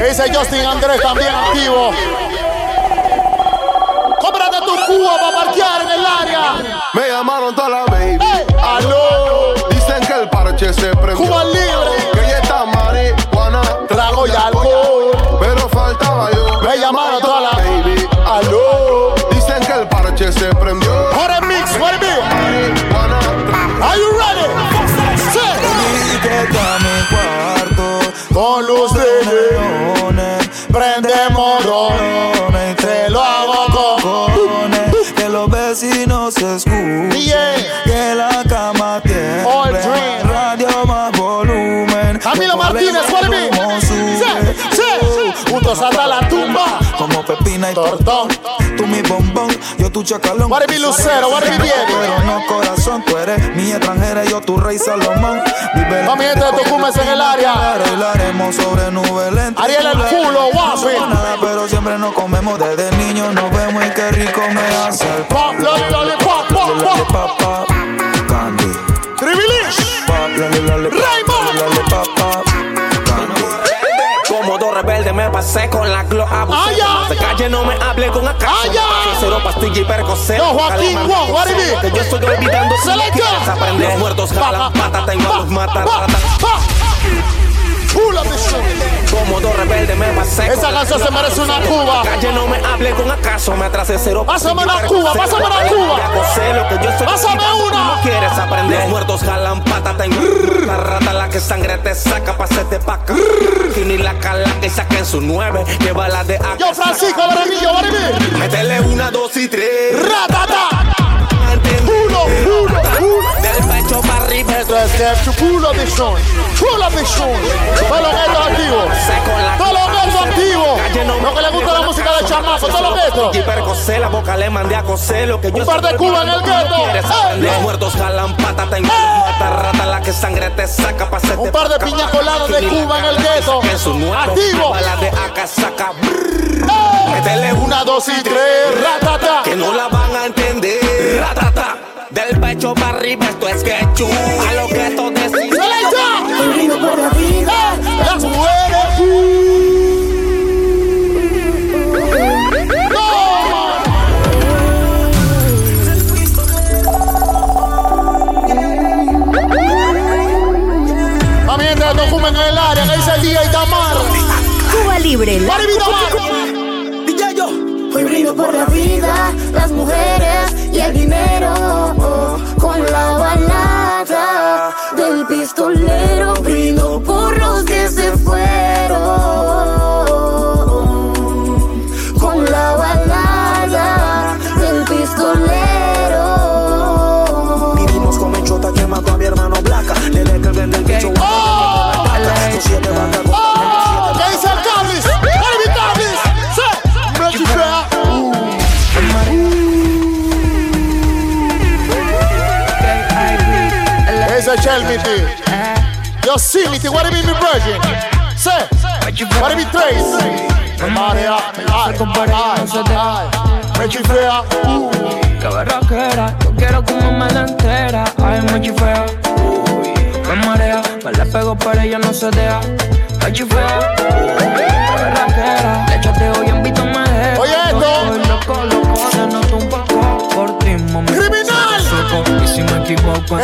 Ese Justin Andrés también activo. Cómprate tu cuba para parquear en el área. Me llamaron toda la Y Tortón. Tú mi bombón, yo tu chacalón. What it be, Lucero? What it be, Diego? Pero no corazón, tú eres mi extranjera yo tu rey Salomón. Vive Mami, gente de Tucumán en el área. Bailaremos sobre nubes lentas. Ariel el culo, guapi. No pero siempre nos comemos desde niños. Nos vemos y qué rico me hace el Pop, pop, pop, pop. pop, candy. Pop, loli, Rebeldes me pasé con la glow ya. De calle no me hable con ya. Cero pastilla y percocero. No, Joaquín it be? Que yo estoy olvidando si Selecta. quieres aprender. Los muertos jalan pata, tengo los mata rata. Rebeldes me pasé Esa canción se merece una cuba. Calle no me hable con acaso. Me atrasé cero Pásame una cuba, pásame una cuba. lo que yo estoy Pásame una. No quieres aprender. Los muertos jalan pata, tengo la rata la que sangre te saca, pasete pa' acá. Tini la cala que saquen su nueve, que bala de acá. Yo, Francisco it be? Métele una, dos y tres. Ratata. Uno, uno, uno. Pull up this shit. Todos los gatos activos. Todos los gatos activos. Lo que le gusta la música de chamaco. Todos los gatos. Y la boca le mandé a coser lo que yo Un par de cubas en el gueto. ¡Eh! Los muertos jalan pata, tengo mata rata, la que sangre te saca, Un par de piña coladas de la Cuba en el gueto. Activo. Bala de acá saca. ¡Eh! Métele Una, dos y tres. Ratata. que no la van para arriba, esto es que. A lo que brindo por la vida. Las mujeres. Fumen en el área, que dice el día y Tamar. Cuba Libre, la mi Tamar. Hoy brindo por la vida, las mujeres y el dinero. Del pistolero. Miti. Yo sí, Miti, what do you mean, mi virgin? Sí. What do you mean, Trace? María, ay, ay, ay. Reggie Fea. Qué barraquera, yo quiero como me la entera. Ay, me chifea, uy, me marea. Me la pego, pero ella no se deja. Me chifea, uy, qué barraquera. Le echaste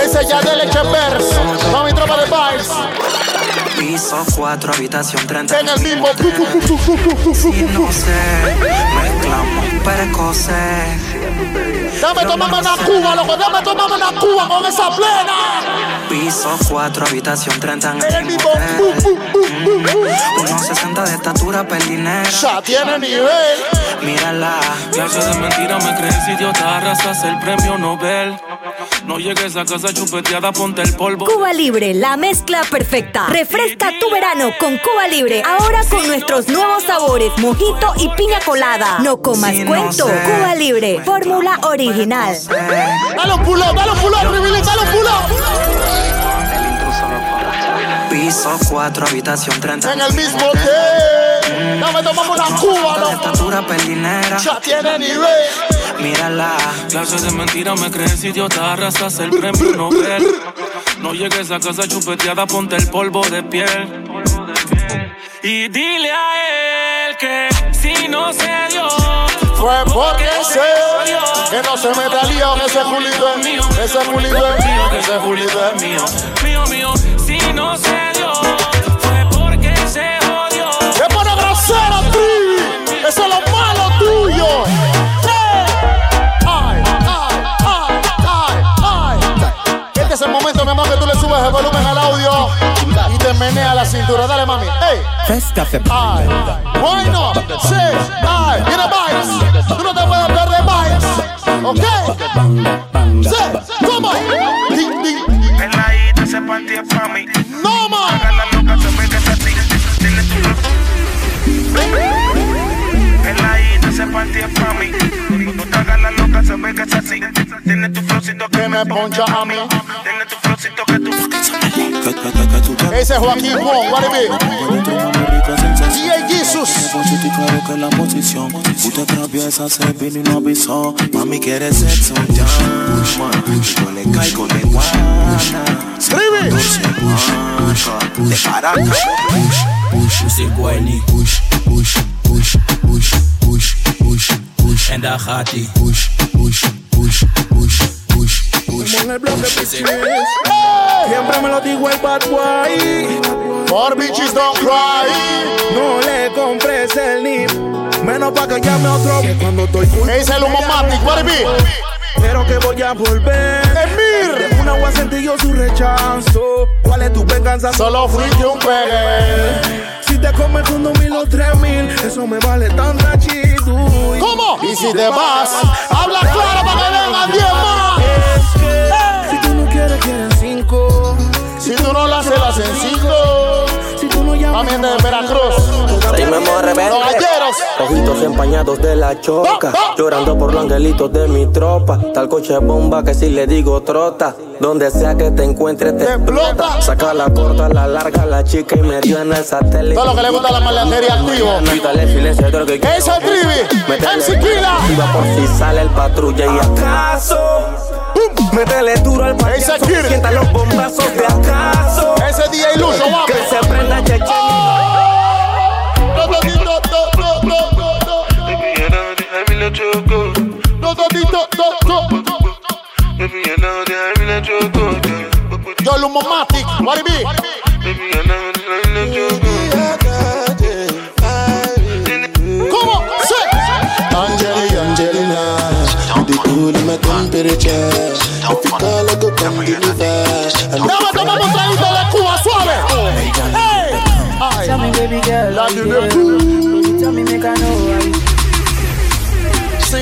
Ese ya de leche verse. Mami, tropa de vibes. Piso 4, habitación 30. En el mismo. Y no sé, mezclamos precoces. Dame tomame una cuba, loco. Dame tomame una cuba con esa plena. Piso 4, habitación 30 en el mismo. Unos 60 de estatura, pelinera. Ya tiene nivel. Mírala. Clase de mentira me crees idiota, arrasas el premio Nobel. No llegues a casa chupeteada, ponte el polvo. Cuba Libre, la mezcla perfecta. Refresca tu verano con Cuba Libre. Ahora con nuestros nuevos sabores, mojito y piña colada. No comas Sí, no cuento. sé. Cuba Libre, fórmula original. Dale un pulo, dale pulo, privilegio, dale. Piso 4, habitación 30 En el mismo hotel. Dame tomame una cuba, de loco. estatura, pelinera. Ya tiene nivel. Mírala. Clase de mentira me crees idiota, arrasas el premio Nobel. No llegues a casa chupeteada, ponte el polvo de piel. Y dile a él que si no se dio, Fue porque sé que no se meta lío, que ese culito es mío, que ese culito es mío, que ese culito es mío. mío, mío, si no se es el momento, mi amor, que tú le subes el volumen al audio y te menea la cintura. Dale, mami. ¡Ey! ¡Ay! Bueno, sí, ay, viene vibes. Tú no te puedes perder vibes. ¿Ok? Sí, ¿cómo? Ding, ding. En la isla ese party es pa' mí. No, man. Haga la loca, se tu En la ese es pa' mí. Se ve que es así. Tiene tu flowcito que Que me poncha a mí. Tiene tu flowcito que tú. Ese es Joaquín Wong, what it be? DJ Jesus. Bonito y claro que la posición Usted atraviesa, se vino y no avisó Mami quiere sexo, llama Yo le caigo de guana Escribe. De Caracas Zigweni push, push, push, push, push, push, push. En daar gaat hij. Push, push, push, push, push, push. en el bloque push. Siempre me lo digo el bad boy. For bitches don't cry. No le compres el nip. Menos pa' que llame otro. Que cuando estoy. ¿Qué dice el humo Matic? What it be? Pero que voy a volver. Emir. De una voy a sentir yo su rechazo. ¿Cuál es tu venganza? Solo fuiste un pegue. Si te comes dos mil o tres mil, eso me vale tanta chido. ¿Cómo? Y si te vas, habla claro para que vengan 10 más. Es que si tú no quieres, quieren cinco. Si tú no la haces, la hacen 5. Si tú no llamas, También de Veracruz. Rebeldes. Los galleros. Ojitos empañados de la choca. Llorando por los angelitos de mi tropa. Tal coche bomba que si le digo trota. Donde sea que te encuentres te explota. Saca la corta, la larga, la chica y me dio en el satélite. Todo lo que le gusta la maleantería activo. Quítale silencio que ¿Qué dice el Trivi? MC Killa. Iba por si sale el patrulla y ¿Acaso Métele duro al payaso, sienta los bombazos de acaso. Ese día iluso, guapo. Que se prenda cheche. Yo, Lumomatic, what it be? ¿Cómo? Sí. Angeli, Angelina, the cool in my temperature. If you call, I go come deliver. And Dame, tomamos traído de Cuba, suave. Hey. Ay. Tell me, baby girl, La how you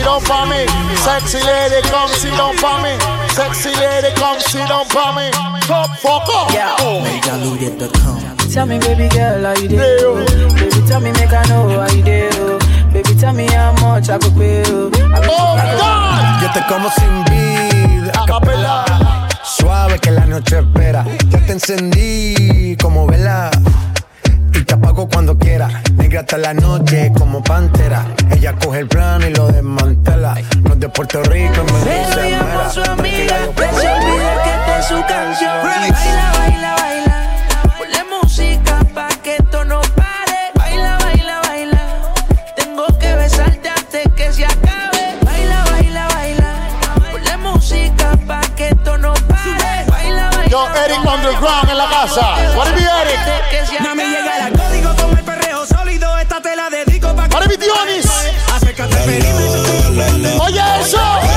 Sit down for me, sexy lady, come sit down for me. Sexy lady, come sit down for me. Top fuck up. Yeah. Megalude.com. Tell me, baby girl, how you do? Baby, tell me, make I know how you do. Baby, tell me how much I could pay you. Oh God. Yo te como sin vid, a capela. Suave que la noche espera. Ya te encendí como vela. Y te apago cuando quiera. Negra hasta la noche como pantera. Ella coge el plano y lo desmantela. No es de Puerto Rico, me dice mera. su amiga, se que esta es su canción. Baila, baila, baila. Ponle música pa' que esto no pare. Baila, baila, baila. Tengo que besarte antes que se acabe. Eric Underground en la casa. What it be, Eric? No me llega el código con el perreo sólido. Esta te la dedico pa' What it be, Dionis? Acércate, perímetro. Oye, eso.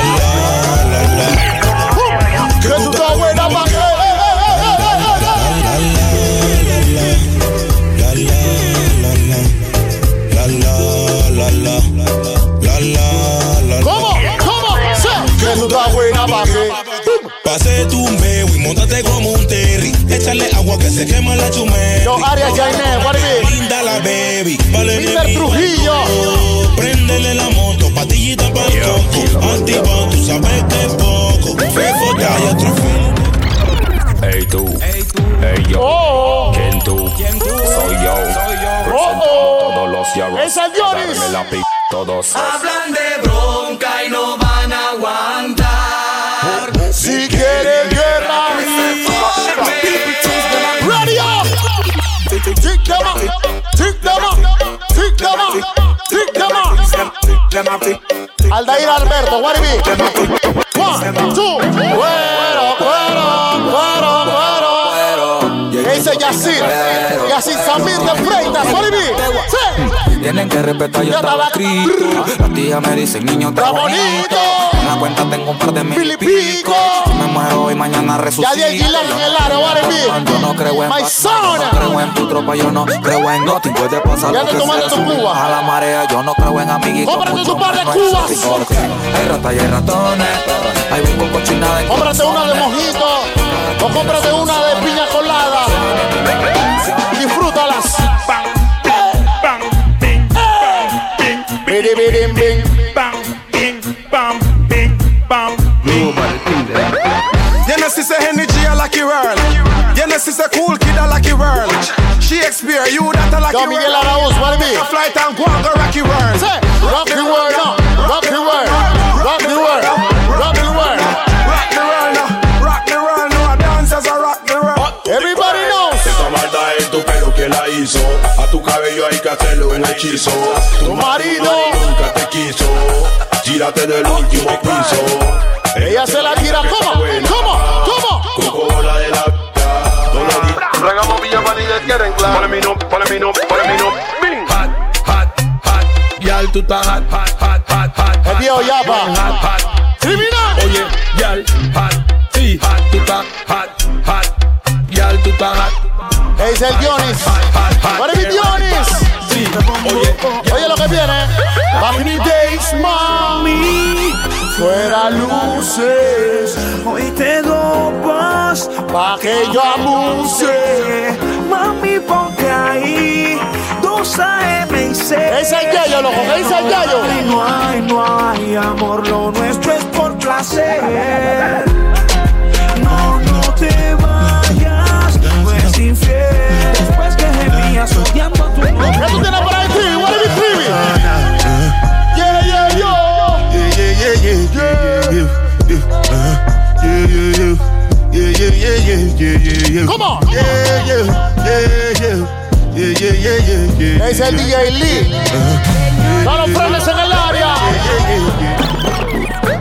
La pi todos. Hablan de bronca y no van a aguantar. Si quieres guerra, ready up. Tick them up, tick them up, tick them up, tick them up. Aldair Alberto, what it be? One, two, cuero, cuero, cuero, cuero. Ese Yacir, Yacir Samir de Freitas, what it be? Sí. Tienen que respetar, yo estaba escrito. Las tías me dicen, niño, está bonito. En la cuenta tengo un par de mil y pico. Si me muero hoy, mañana resucito. Ya en el aro, be? Yo no creo en yo no creo en tu tropa, yo no creo en Noti. Puede pasar Ya lo que sea. tu Cuba. A la marea, yo no creo en amiguitos. Cómprate tu par de Cubas. Hay ratas y hay ratones. Hay busco cochinada Cómprate una de mojito o cómprate una de piña Bidi, bidi, bing. Genesis a Henny G a lucky world. Genesis a cool kid a lucky world. Shakespeare, you that a lucky Yo, Miguel Arauz, what it be? A flight and go on go rocky world. Say, rock the world now. Rock the world. Rock the world. Rock the world. Rock the world now. Rock the world now. Dancers a rock the world. Everybody knows. Esa maldad en tu pelo que la hizo. Cabello hay que hacerle un hechizo. Tu marido nunca te quiso. Gírate del último piso. Ella se la tira. ¿Cómo? ¿Cómo? ¿Cómo? Coco la de la Regamos Villa Vanilla quieren claro. Ponle mi no, ponle mi no, ponle mi no. Bing. Hot, hot, hot. Yal, tú estás hot, hot, hot, hot, hot. El viejo Yapa. Hot, hot. Criminal. Oye, yal, hot, sí, hot, tú estás hot, hot. Yal, tú estás hot. Es el Dionis. It be, Dionis? Sí, oye, Oye lo que viene. The days, mami. Fuera luces. Hoy te dopas Pa' que yo abuse. Mami, ponte ahí. 2 AM y 6. Es el Yayo, loco. Es el Yayo. Ay, no hay, no hay amor. Lo nuestro es por placer. infiel. Después que gemías tu nombre. Para? Yeah, yeah, yo. Yeah, yeah, yeah, yeah, yeah, yeah, yeah, yeah, yeah, Come on. Yeah, yeah, yeah, yeah. Yeah, yeah, yeah, yeah, es el DJ Lee. Dale frenes en el área.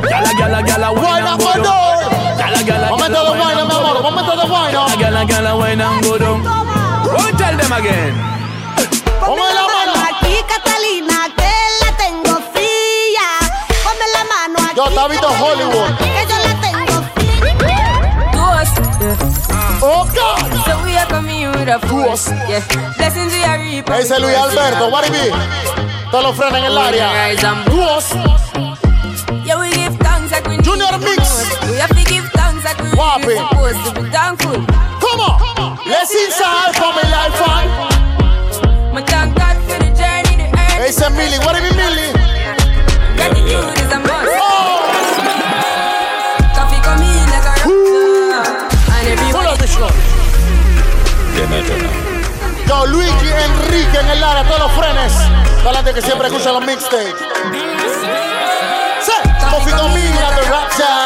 Gala, gala, gala, buena, buena. Mi amor. Momento de wine. up. Gala, gala, wine and go down. Go tell them again. Ponme la mano. Aquí, Catalina, que la tengo fría. Ponme la mano aquí. Yo, Tabito Hollywood. Que yo la tengo Oh, God. So we are coming with a force. Yeah. Blessings we are reaping. Ese es Luis Alberto. What it be? Todos los frenes en el área. Like we supposed to be thankful. Come on. Let's inside for me life fine. My thank God for the journey, the earth. Ese es Millie. What it be, Millie? Gratitude is a must. Oh. Coffee come in like a rock. And Pull everybody up the show. Yo, Luigi Enrique en el área, todos los frenes. Toda la gente que siempre escucha los mixtapes. Sí, Coffee Domina, The Rapture.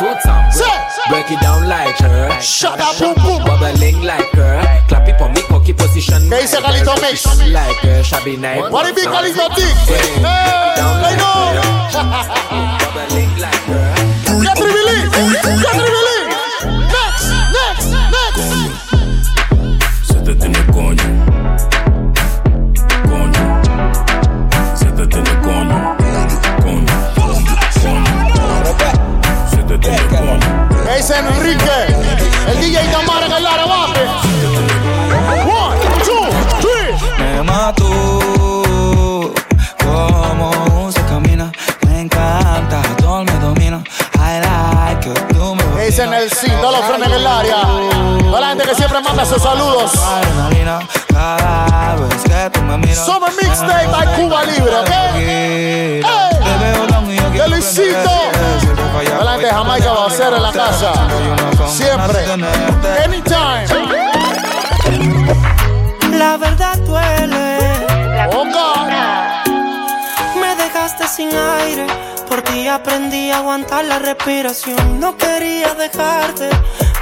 Two time, Sí. break it down like her. Shut up, boom, boom. Bubbling like her. Clap it for me, cocky position. ¿Qué dice Calito Mix? Like her, shabby night. What it be, Calito Dick? Hey, I know. Bubbling like her. Ya Trivilí, ya Trivilí. Enrique? El DJ Tamara en el área, baje. One, two, three. Me mató como se camina. Me encanta, todo me domina. I like it, tú me ¿Qué dice Nelson? Todos los frenes en el área. Toda la gente que siempre manda sus saludos. Cada vez que tú me miras. Summer Mixtape by Cuba Libre, ¿ok? ¡Ey! Te veo tan y yo ¡Qué quiero Luisito! Toda la gente de Jamaica va a hacer en la casa. Siempre. Anytime. La verdad duele. God. Me dejaste sin aire. Por ti aprendí a aguantar la respiración. No quería dejarte,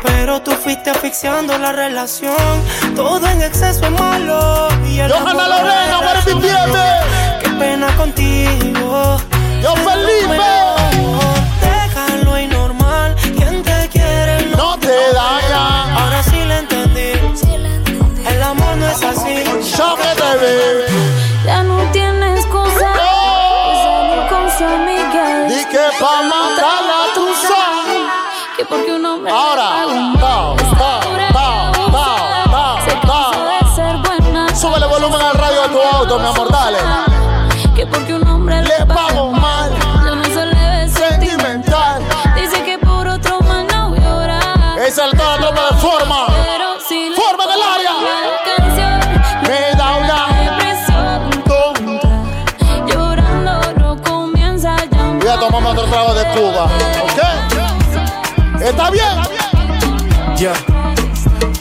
pero tú fuiste asfixiando la relación. Todo en exceso es malo. Y el Johanna Lorena, era what if it sano. be? Qué pena contigo. Yo, Felipe. Déjalo y normal. Quien te quiere No te daña. Ahora sí le entendí. El amor no es así. Yo que te vi. Ya no tienes excusa. Salir con su amiga. Di que pa' matarla tú sabes. Que porque un hombre. Ahora. Buena. Súbele volumen al radio de tu auto, mi amor, dale. ¿Ok? ¿Está bien? Yeah.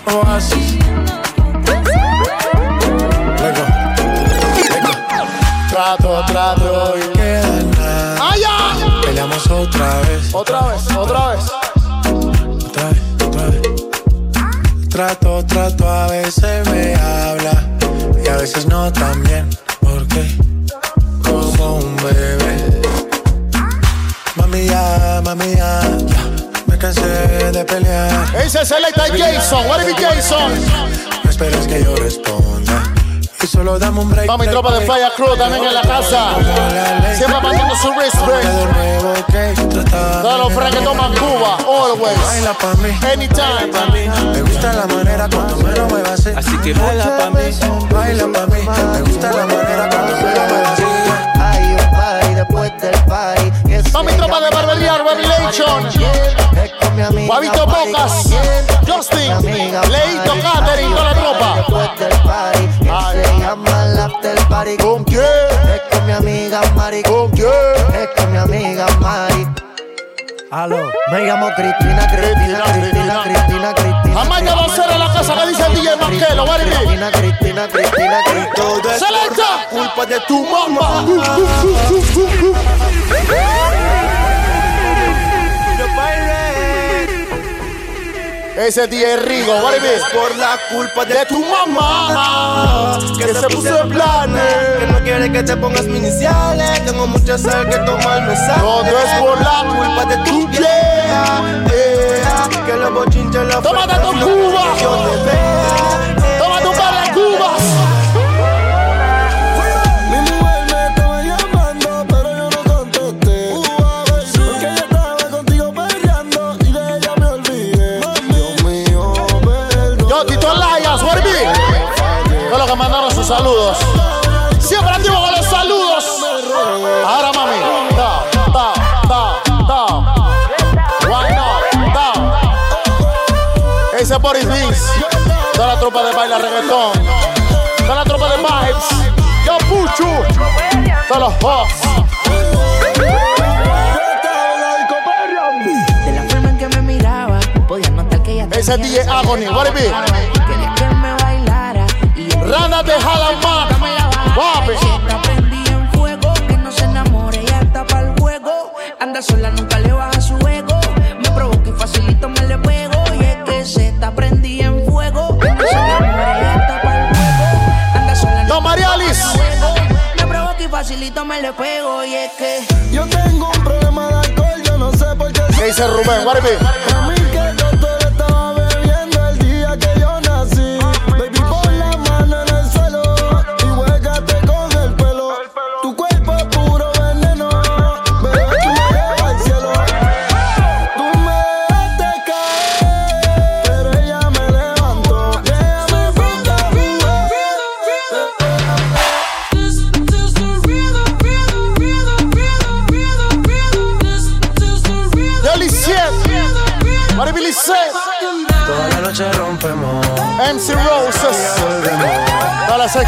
Oasis. Lego. Trato, trato y queda ¡Ah, ya! Peleamos otra vez. Otra vez, otra vez. Otra vez, otra vez. Trato, trato, a veces me habla y a veces no también. Porque como Mami ya, mami ya. Me cansé de pelear. Ese es Selecta Jason. What if it Jason? No esperes que yo responda. Y solo dame un break. Va mi tropa de Fire Crew también en la casa. Siempre mandando su respect. Todos los que toman Cuba, always. Baila pa' mí. Anytime. Me gusta la manera cuando me lo muevas así. Así que baila pa' mí. Baila pa' mí. Me gusta la manera cuando me lo muevas así. Hay un party después del party. Que Va mi se tropa de Barbería Revelation. Es con mi amiga Guavito Mari Bocas. Justin. Leito. Catering, toda la tropa. Se llama el after party. ¿Con quién? Es con mi amiga Mari. ¿Con quién? Es con mi amiga Mari. Aló, me llamo Cristina, Cristina, Cristina, Cristina, Cristina. Jamaica va a ser en la casa que dice el DJ be? Cristina, Cristina, Cristina, Cristina. Selecta. culpa de tu mamá. Ese día es Rigo, Es por la culpa de, tu mamá que, se puso en planes. Que no quiere que te pongas mis iniciales. Tengo mucha sal que tomarme sal. Todo es por la culpa de tu vieja. que los bochinches la Tómate tu Cuba. Yo te vea. Tómate un par de cubas. Mi mujer me estaba llamando, pero yo no contesté. Porque yo estaba contigo peleando y de ella me olvidé. Dios mío, perdón. Yo, Tito Layas, Warby. Fue lo que mandaron sus saludos. Es Boris Vince. Toda la tropa de baila reggaetón. Toda la tropa de vibes. Yo, Puchu. Todos los hosts. De la forma en que me miraba, podía notar que ella Ese es DJ Agony. Warby. Quería que me bailara y yo Randa de Halamac. Papi. Está prendida en fuego, que no se enamore, ya está para el juego. Anda sola, nunca le baja juego. Anda sola, No, María Alice. Me provoca y facilito me le pego. Y es que Yo tengo un problema de alcohol, yo no sé por qué. ¿Qué dice Rubén? Warby.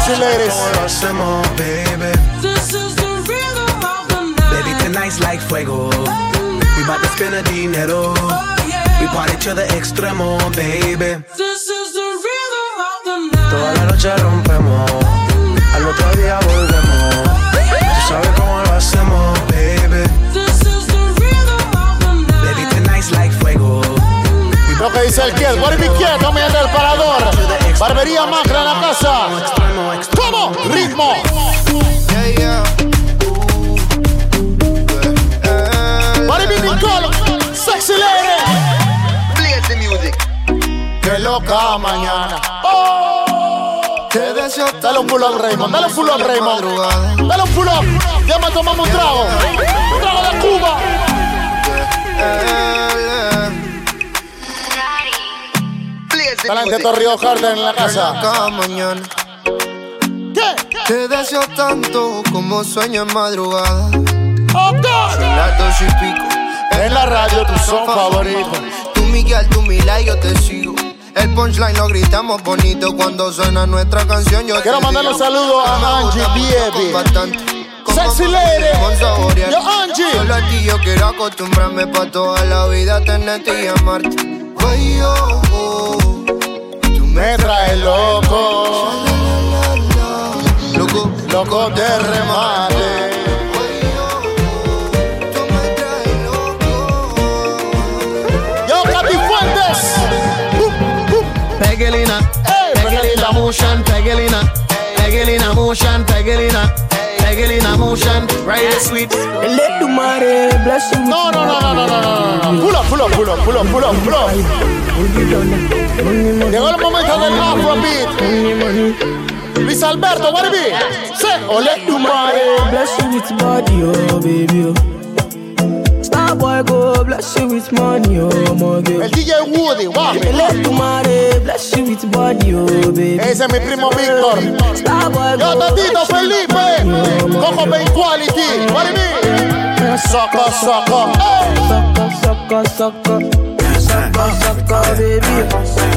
Ladies. Baby. Baby, tonight's like fuego. We bout to spend a dinero. We party to the extremo, baby. Toda la noche rompemos. Al otro día volvemos. Tú sabes cómo lo hacemos, baby. Baby, tonight's like fuego. Lo que dice el Kiel. Kiel, el parador. Barbería Macra en la casa. ¿Cómo? Ritmo. Warby Nicole. Sexy lady. Play the music. Qué loca mañana. Oh. Te deseo Dale un pull up, Raymond. Dale un pull up, Raymond. Dale un pull up. Ya me tomamos un trago. Un trago de Cuba. Talante Torrio Harden en la casa. Mañana. Te deseo tanto como sueño en madrugada. Son las dos y pico. En la radio tu son favorito. Tú Miguel, tú Mila y yo te sigo. El punchline lo gritamos bonito cuando suena nuestra canción. Yo Quiero mandarle un saludo a me Angie. Como Sexy lady. Yo, Angie. Solo a ti yo quiero acostumbrarme pa' toda la vida tenerte y amarte. Ay, oh, oh, tú Me traes loco. Loco, loco de remate. Yo, Katy Fuentes. Pegelina, Pegelina motion, Pegelina, Pegelina motion, Pegelina, Pegelina motion, right sweet. Let the mare bless you. No, no, no, no, no, no, no, no. Pull up, pull up, pull up, pull up, pull up, pull up. Llegó el momento del Afrobeat. Luis Alberto, what it be? Say, ole. Bless you with body, oh baby. oh. Star boy go bless you with money, oh my girl. El DJ Woody, wow. Mare bless you with body, oh baby. Ese es mi primo Víctor. Yo, Tatito Felipe. Oh, Coco Quality, what it be? Soca, soca. Sucker, sucker, sucker. Sucker, sucker, baby.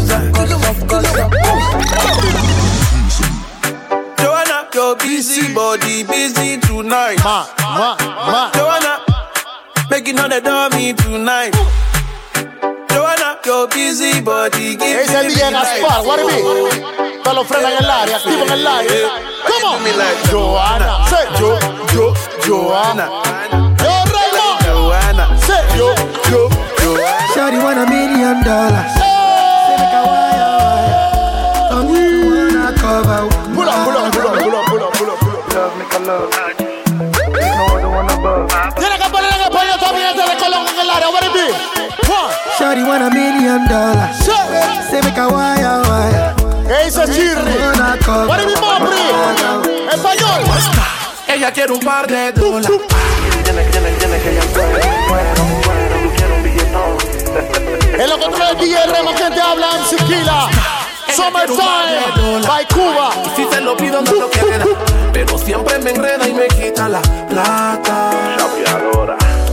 Sucker, sucker, sucker. Joanna, your busy body busy tonight. Ma, ma, ma. Joanna, making all the dummy tonight. Joanna, your busy body give Ese es el DJ Gaspar, what it be? Todos los frenan en el área, activo en el área. Come on. like Joanna. Say yo, yo, Joanna. Yo, Raymond. Joanna. Say yo, yo, Joanna. Shawty want a million dollars. Say make a wire wire. Wanna cover. Pull up, pull up, pull up, pull up, Love, make a love. There's no other one above. Tiene que poner en español también este de Colón en el área. What it be? One. Shawty want a million dollars. Say make a wire wire. ¿Qué dice Chirri? What it be, Mopri? Español. Ella quiere un par de dólares. En DJ Remo, quien te habla en Siquila. Summertime, by Cuba. Si se lo pido no lo queda. Pero siempre me enreda y me quita la plata.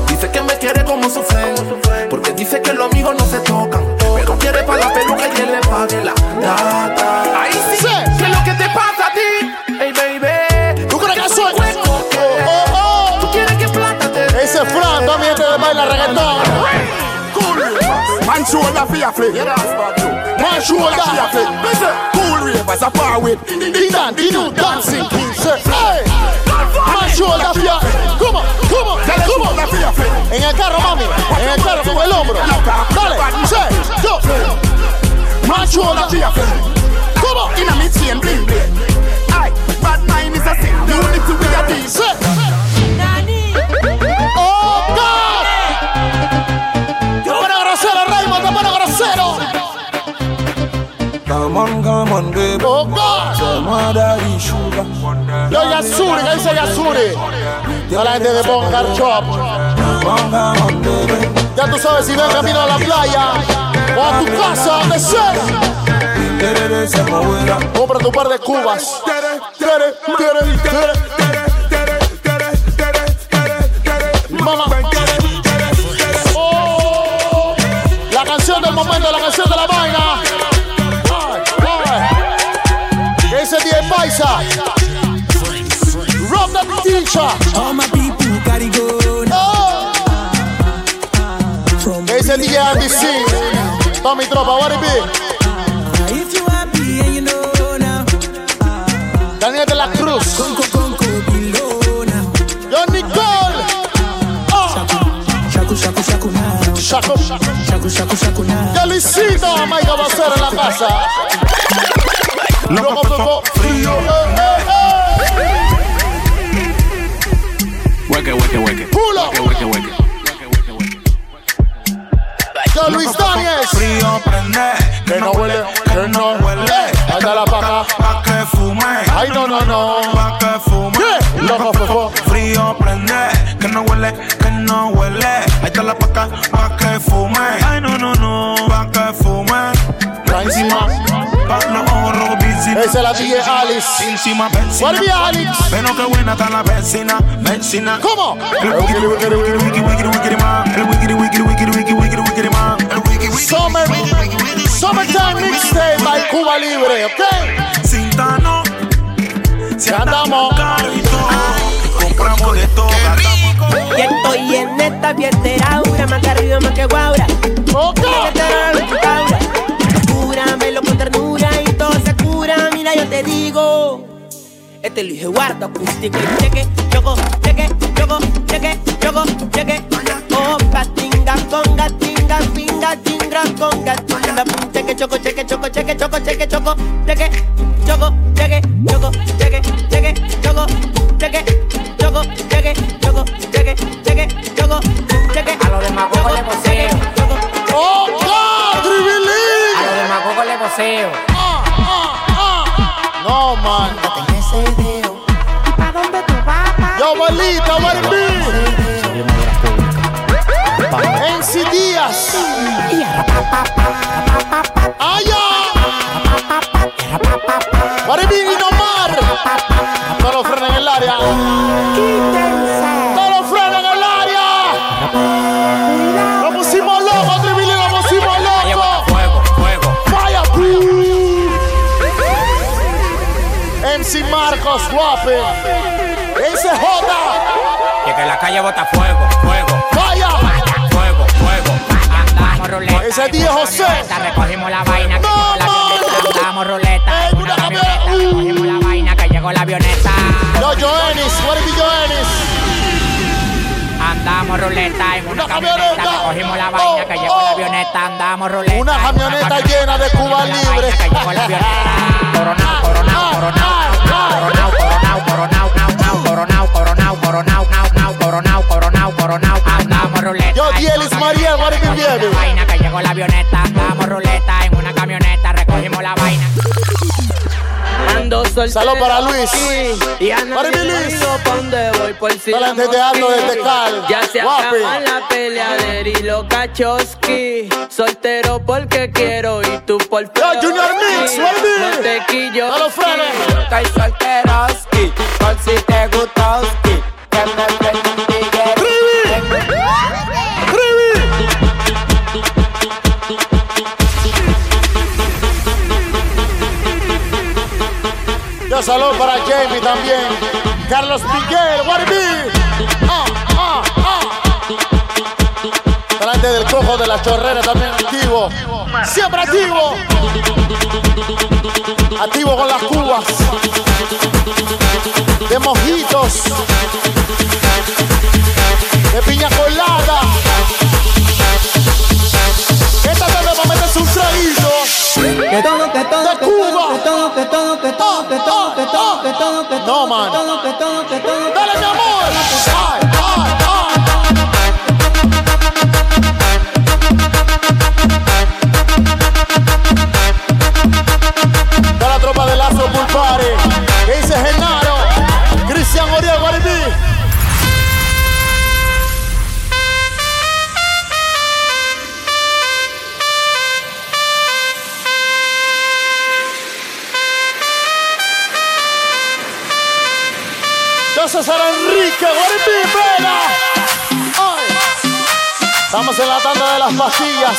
Dice que me quiere como su friend. Porque dice que los amigos no se tocan. Pero quiere para la peluca y que le pague la data. Ahí sí. ¿Qué es lo que te pasa a ti? Hey baby. ¿Tú crees que soy? Oh, oh, ¿Tú quieres que plata te oh. Ese Fran también te baila reggaetón. Man shoulder for flick. Shoulder flick. Cool ravers are far with. The dan, the new dancing king. Say, hey. Shoulder for your. Come on, come on, come on. En el carro, mami. En el carro con el hombro. Dale, say, yo. Man shoulder for your. Come on. In a mid chain bling bling. Aye, bad mind is a sin. Unity with a deal. Say. Oh, Come on, come on, baby. Oh, God. Tell daddy sugar. Yo, Yasuri, ¿qué dice Yasuri? A la gente de Bongar Shop. Ya tú sabes si ven camino a la playa o a tu casa, donde sea. Compra tu par de cubas. Mamá. Oh, la canción del momento, la canción de la vaina. Rob. All my people gotta go now. Oh. Ese DJ Andy C. Pa' mi tropa, what it be? If you happy and you know now. Daniel de la Cruz. Conco, conco, below now. Yo, Nicole. Oh. Shaku, shaku, shaku now. Shaku. Shaku, shaku, shaku now. Ya Luisito, Mike va a ser en la casa. Loco, loco, frío. Eh, eh, Hueque, hueque, hueque. Pulo. Hueque, hueque, hueque. Yo, Luis Daniels. Frío prende. Que no huele, que no huele. Anda la paca. Pa' que fume. Ay, no, no, no. Pa' que fume. Loco, fofo. Frío prende. Que no huele, que no huele. Ahí está la paca. Pa' que fume. Ay, no, no, no. Pa' que fume. Encima. Pa'. Esa es la DJ Alice. Encima, vecina. What Alex? Pero qué buena está la vecina, vecina. ¿Cómo? El wikiri, wikiri, wikiri, wikiri, man. El wikiri, wikiri, wikiri, wikiri, wikiri, wikiri, man. El wikiri, wikiri, Summer, summertime mixtape by Cuba Libre, ¿ok? Cintano. Si andamos. Todo. Compramos de todo. Y estoy en esta fiesta aura, más que arriba, más que guaura. Ok. Yo te digo. Este dije guarda acústico y cheque, choco, cheque, choco, cheque, choco, cheque. Opa, tinga, conga, tinga, pinga, tinga, conga, tinga, pum, cheque, choco, cheque, choco, cheque, choco, cheque, choco, cheque, choco, cheque, choco, cheque, cheque, choco, cheque, choco, cheque, choco, cheque, cheque, choco, cheque. A los demagogos le poseo. ¡Oh! A los demagogos le poseo. No, man. Yo, bolita? NC Díaz. Allá. What it be, Inomar. No lo en el área. Guape. SJ. Y que la calle bota fuego, fuego. Vaya. Fuego, fuego. Andamos ruleta. Ese día José. Recogimos la vaina que llegó la camioneta. Andamos ruleta. Eh, Una camioneta. Recogimos la vaina que llegó la avioneta. Yo, Joenis, what is Joenis? Andamos ruleta en una, camioneta, recogimos la vaina que llegó la avioneta, andamos ruleta. Una camioneta llena de Cuba libre. Que llegó la avioneta. Coronao, coronao, coronao, coronao, coronao, coronao, coronao, coronao, andamos ruleta. Yo, Dielis baby? Vaina que llegó la avioneta, andamos ruleta en una camioneta, recogimos la vaina. Ando soltero Salud para Luis. Y a Para mi Luis. digo pa' dónde voy por si Para la el teatro mosquí. de Tecal. Ya se Guapi. acaba la peleadera y los cachoski. Soltero porque quiero y tú por feo. Junior Mix, baby. No te quillo. A los frenos. Estoy solteroski. Por si te gustoski. Que me Yo salud para Jamie también. Carlos Miguel, be? Ah, ah, ah. Delante del cojo de la chorrera también activo. Siempre activo. Activo con las cubas. De mojitos. De piña colada. Esta tarde va a meterse un traguito. സമാനം Yo César Enrique, Guaribí, Vega. Ay. Estamos en la tanda de las pastillas.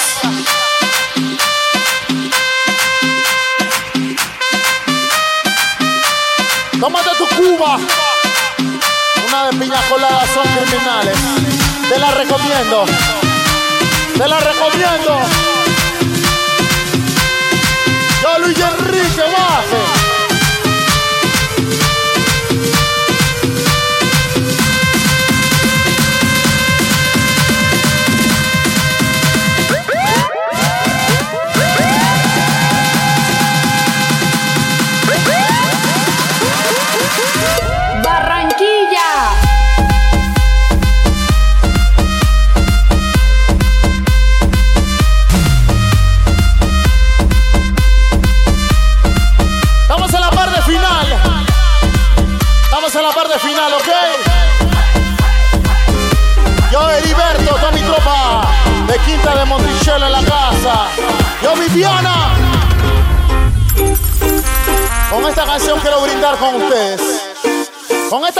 Tómate tu Cuba. Una de piña colada son criminales. Te la recomiendo. Te la recomiendo. Yo Luis Enrique Baje.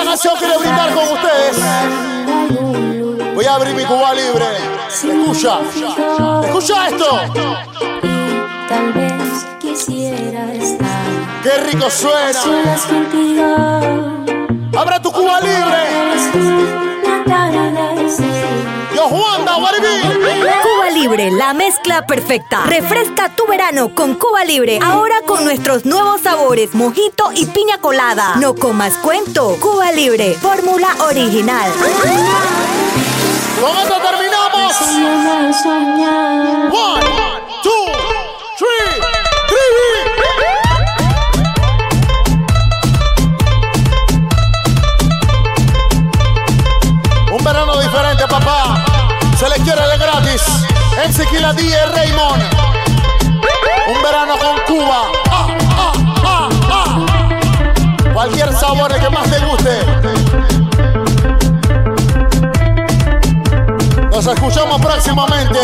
Esta canción quiero brindar con ustedes. Voy a abrir mi Cuba libre. Escucha. Escucha esto. Tal vez quisiera estar Qué rico suena. Abre tu Cuba libre. La mezcla perfecta. Refresca tu verano con Cuba Libre. Ahora con nuestros nuevos sabores, mojito y piña colada. No comas cuento. Cuba Libre, fórmula original. Con terminamos. One, two, three, three. Un verano diferente, papá. Se le quiere de gratis. Ezequiel Díaz Raymond. Un verano con Cuba. Cualquier sabor que más te guste. Nos escuchamos próximamente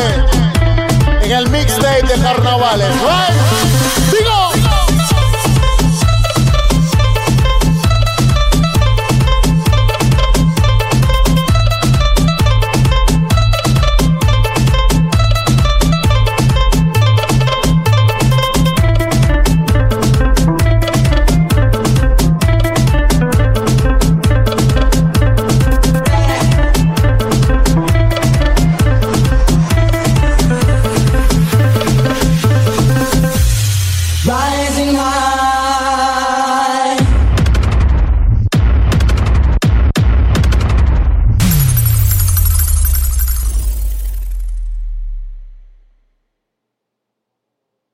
en el mixtape de carnavales. Right? Digo.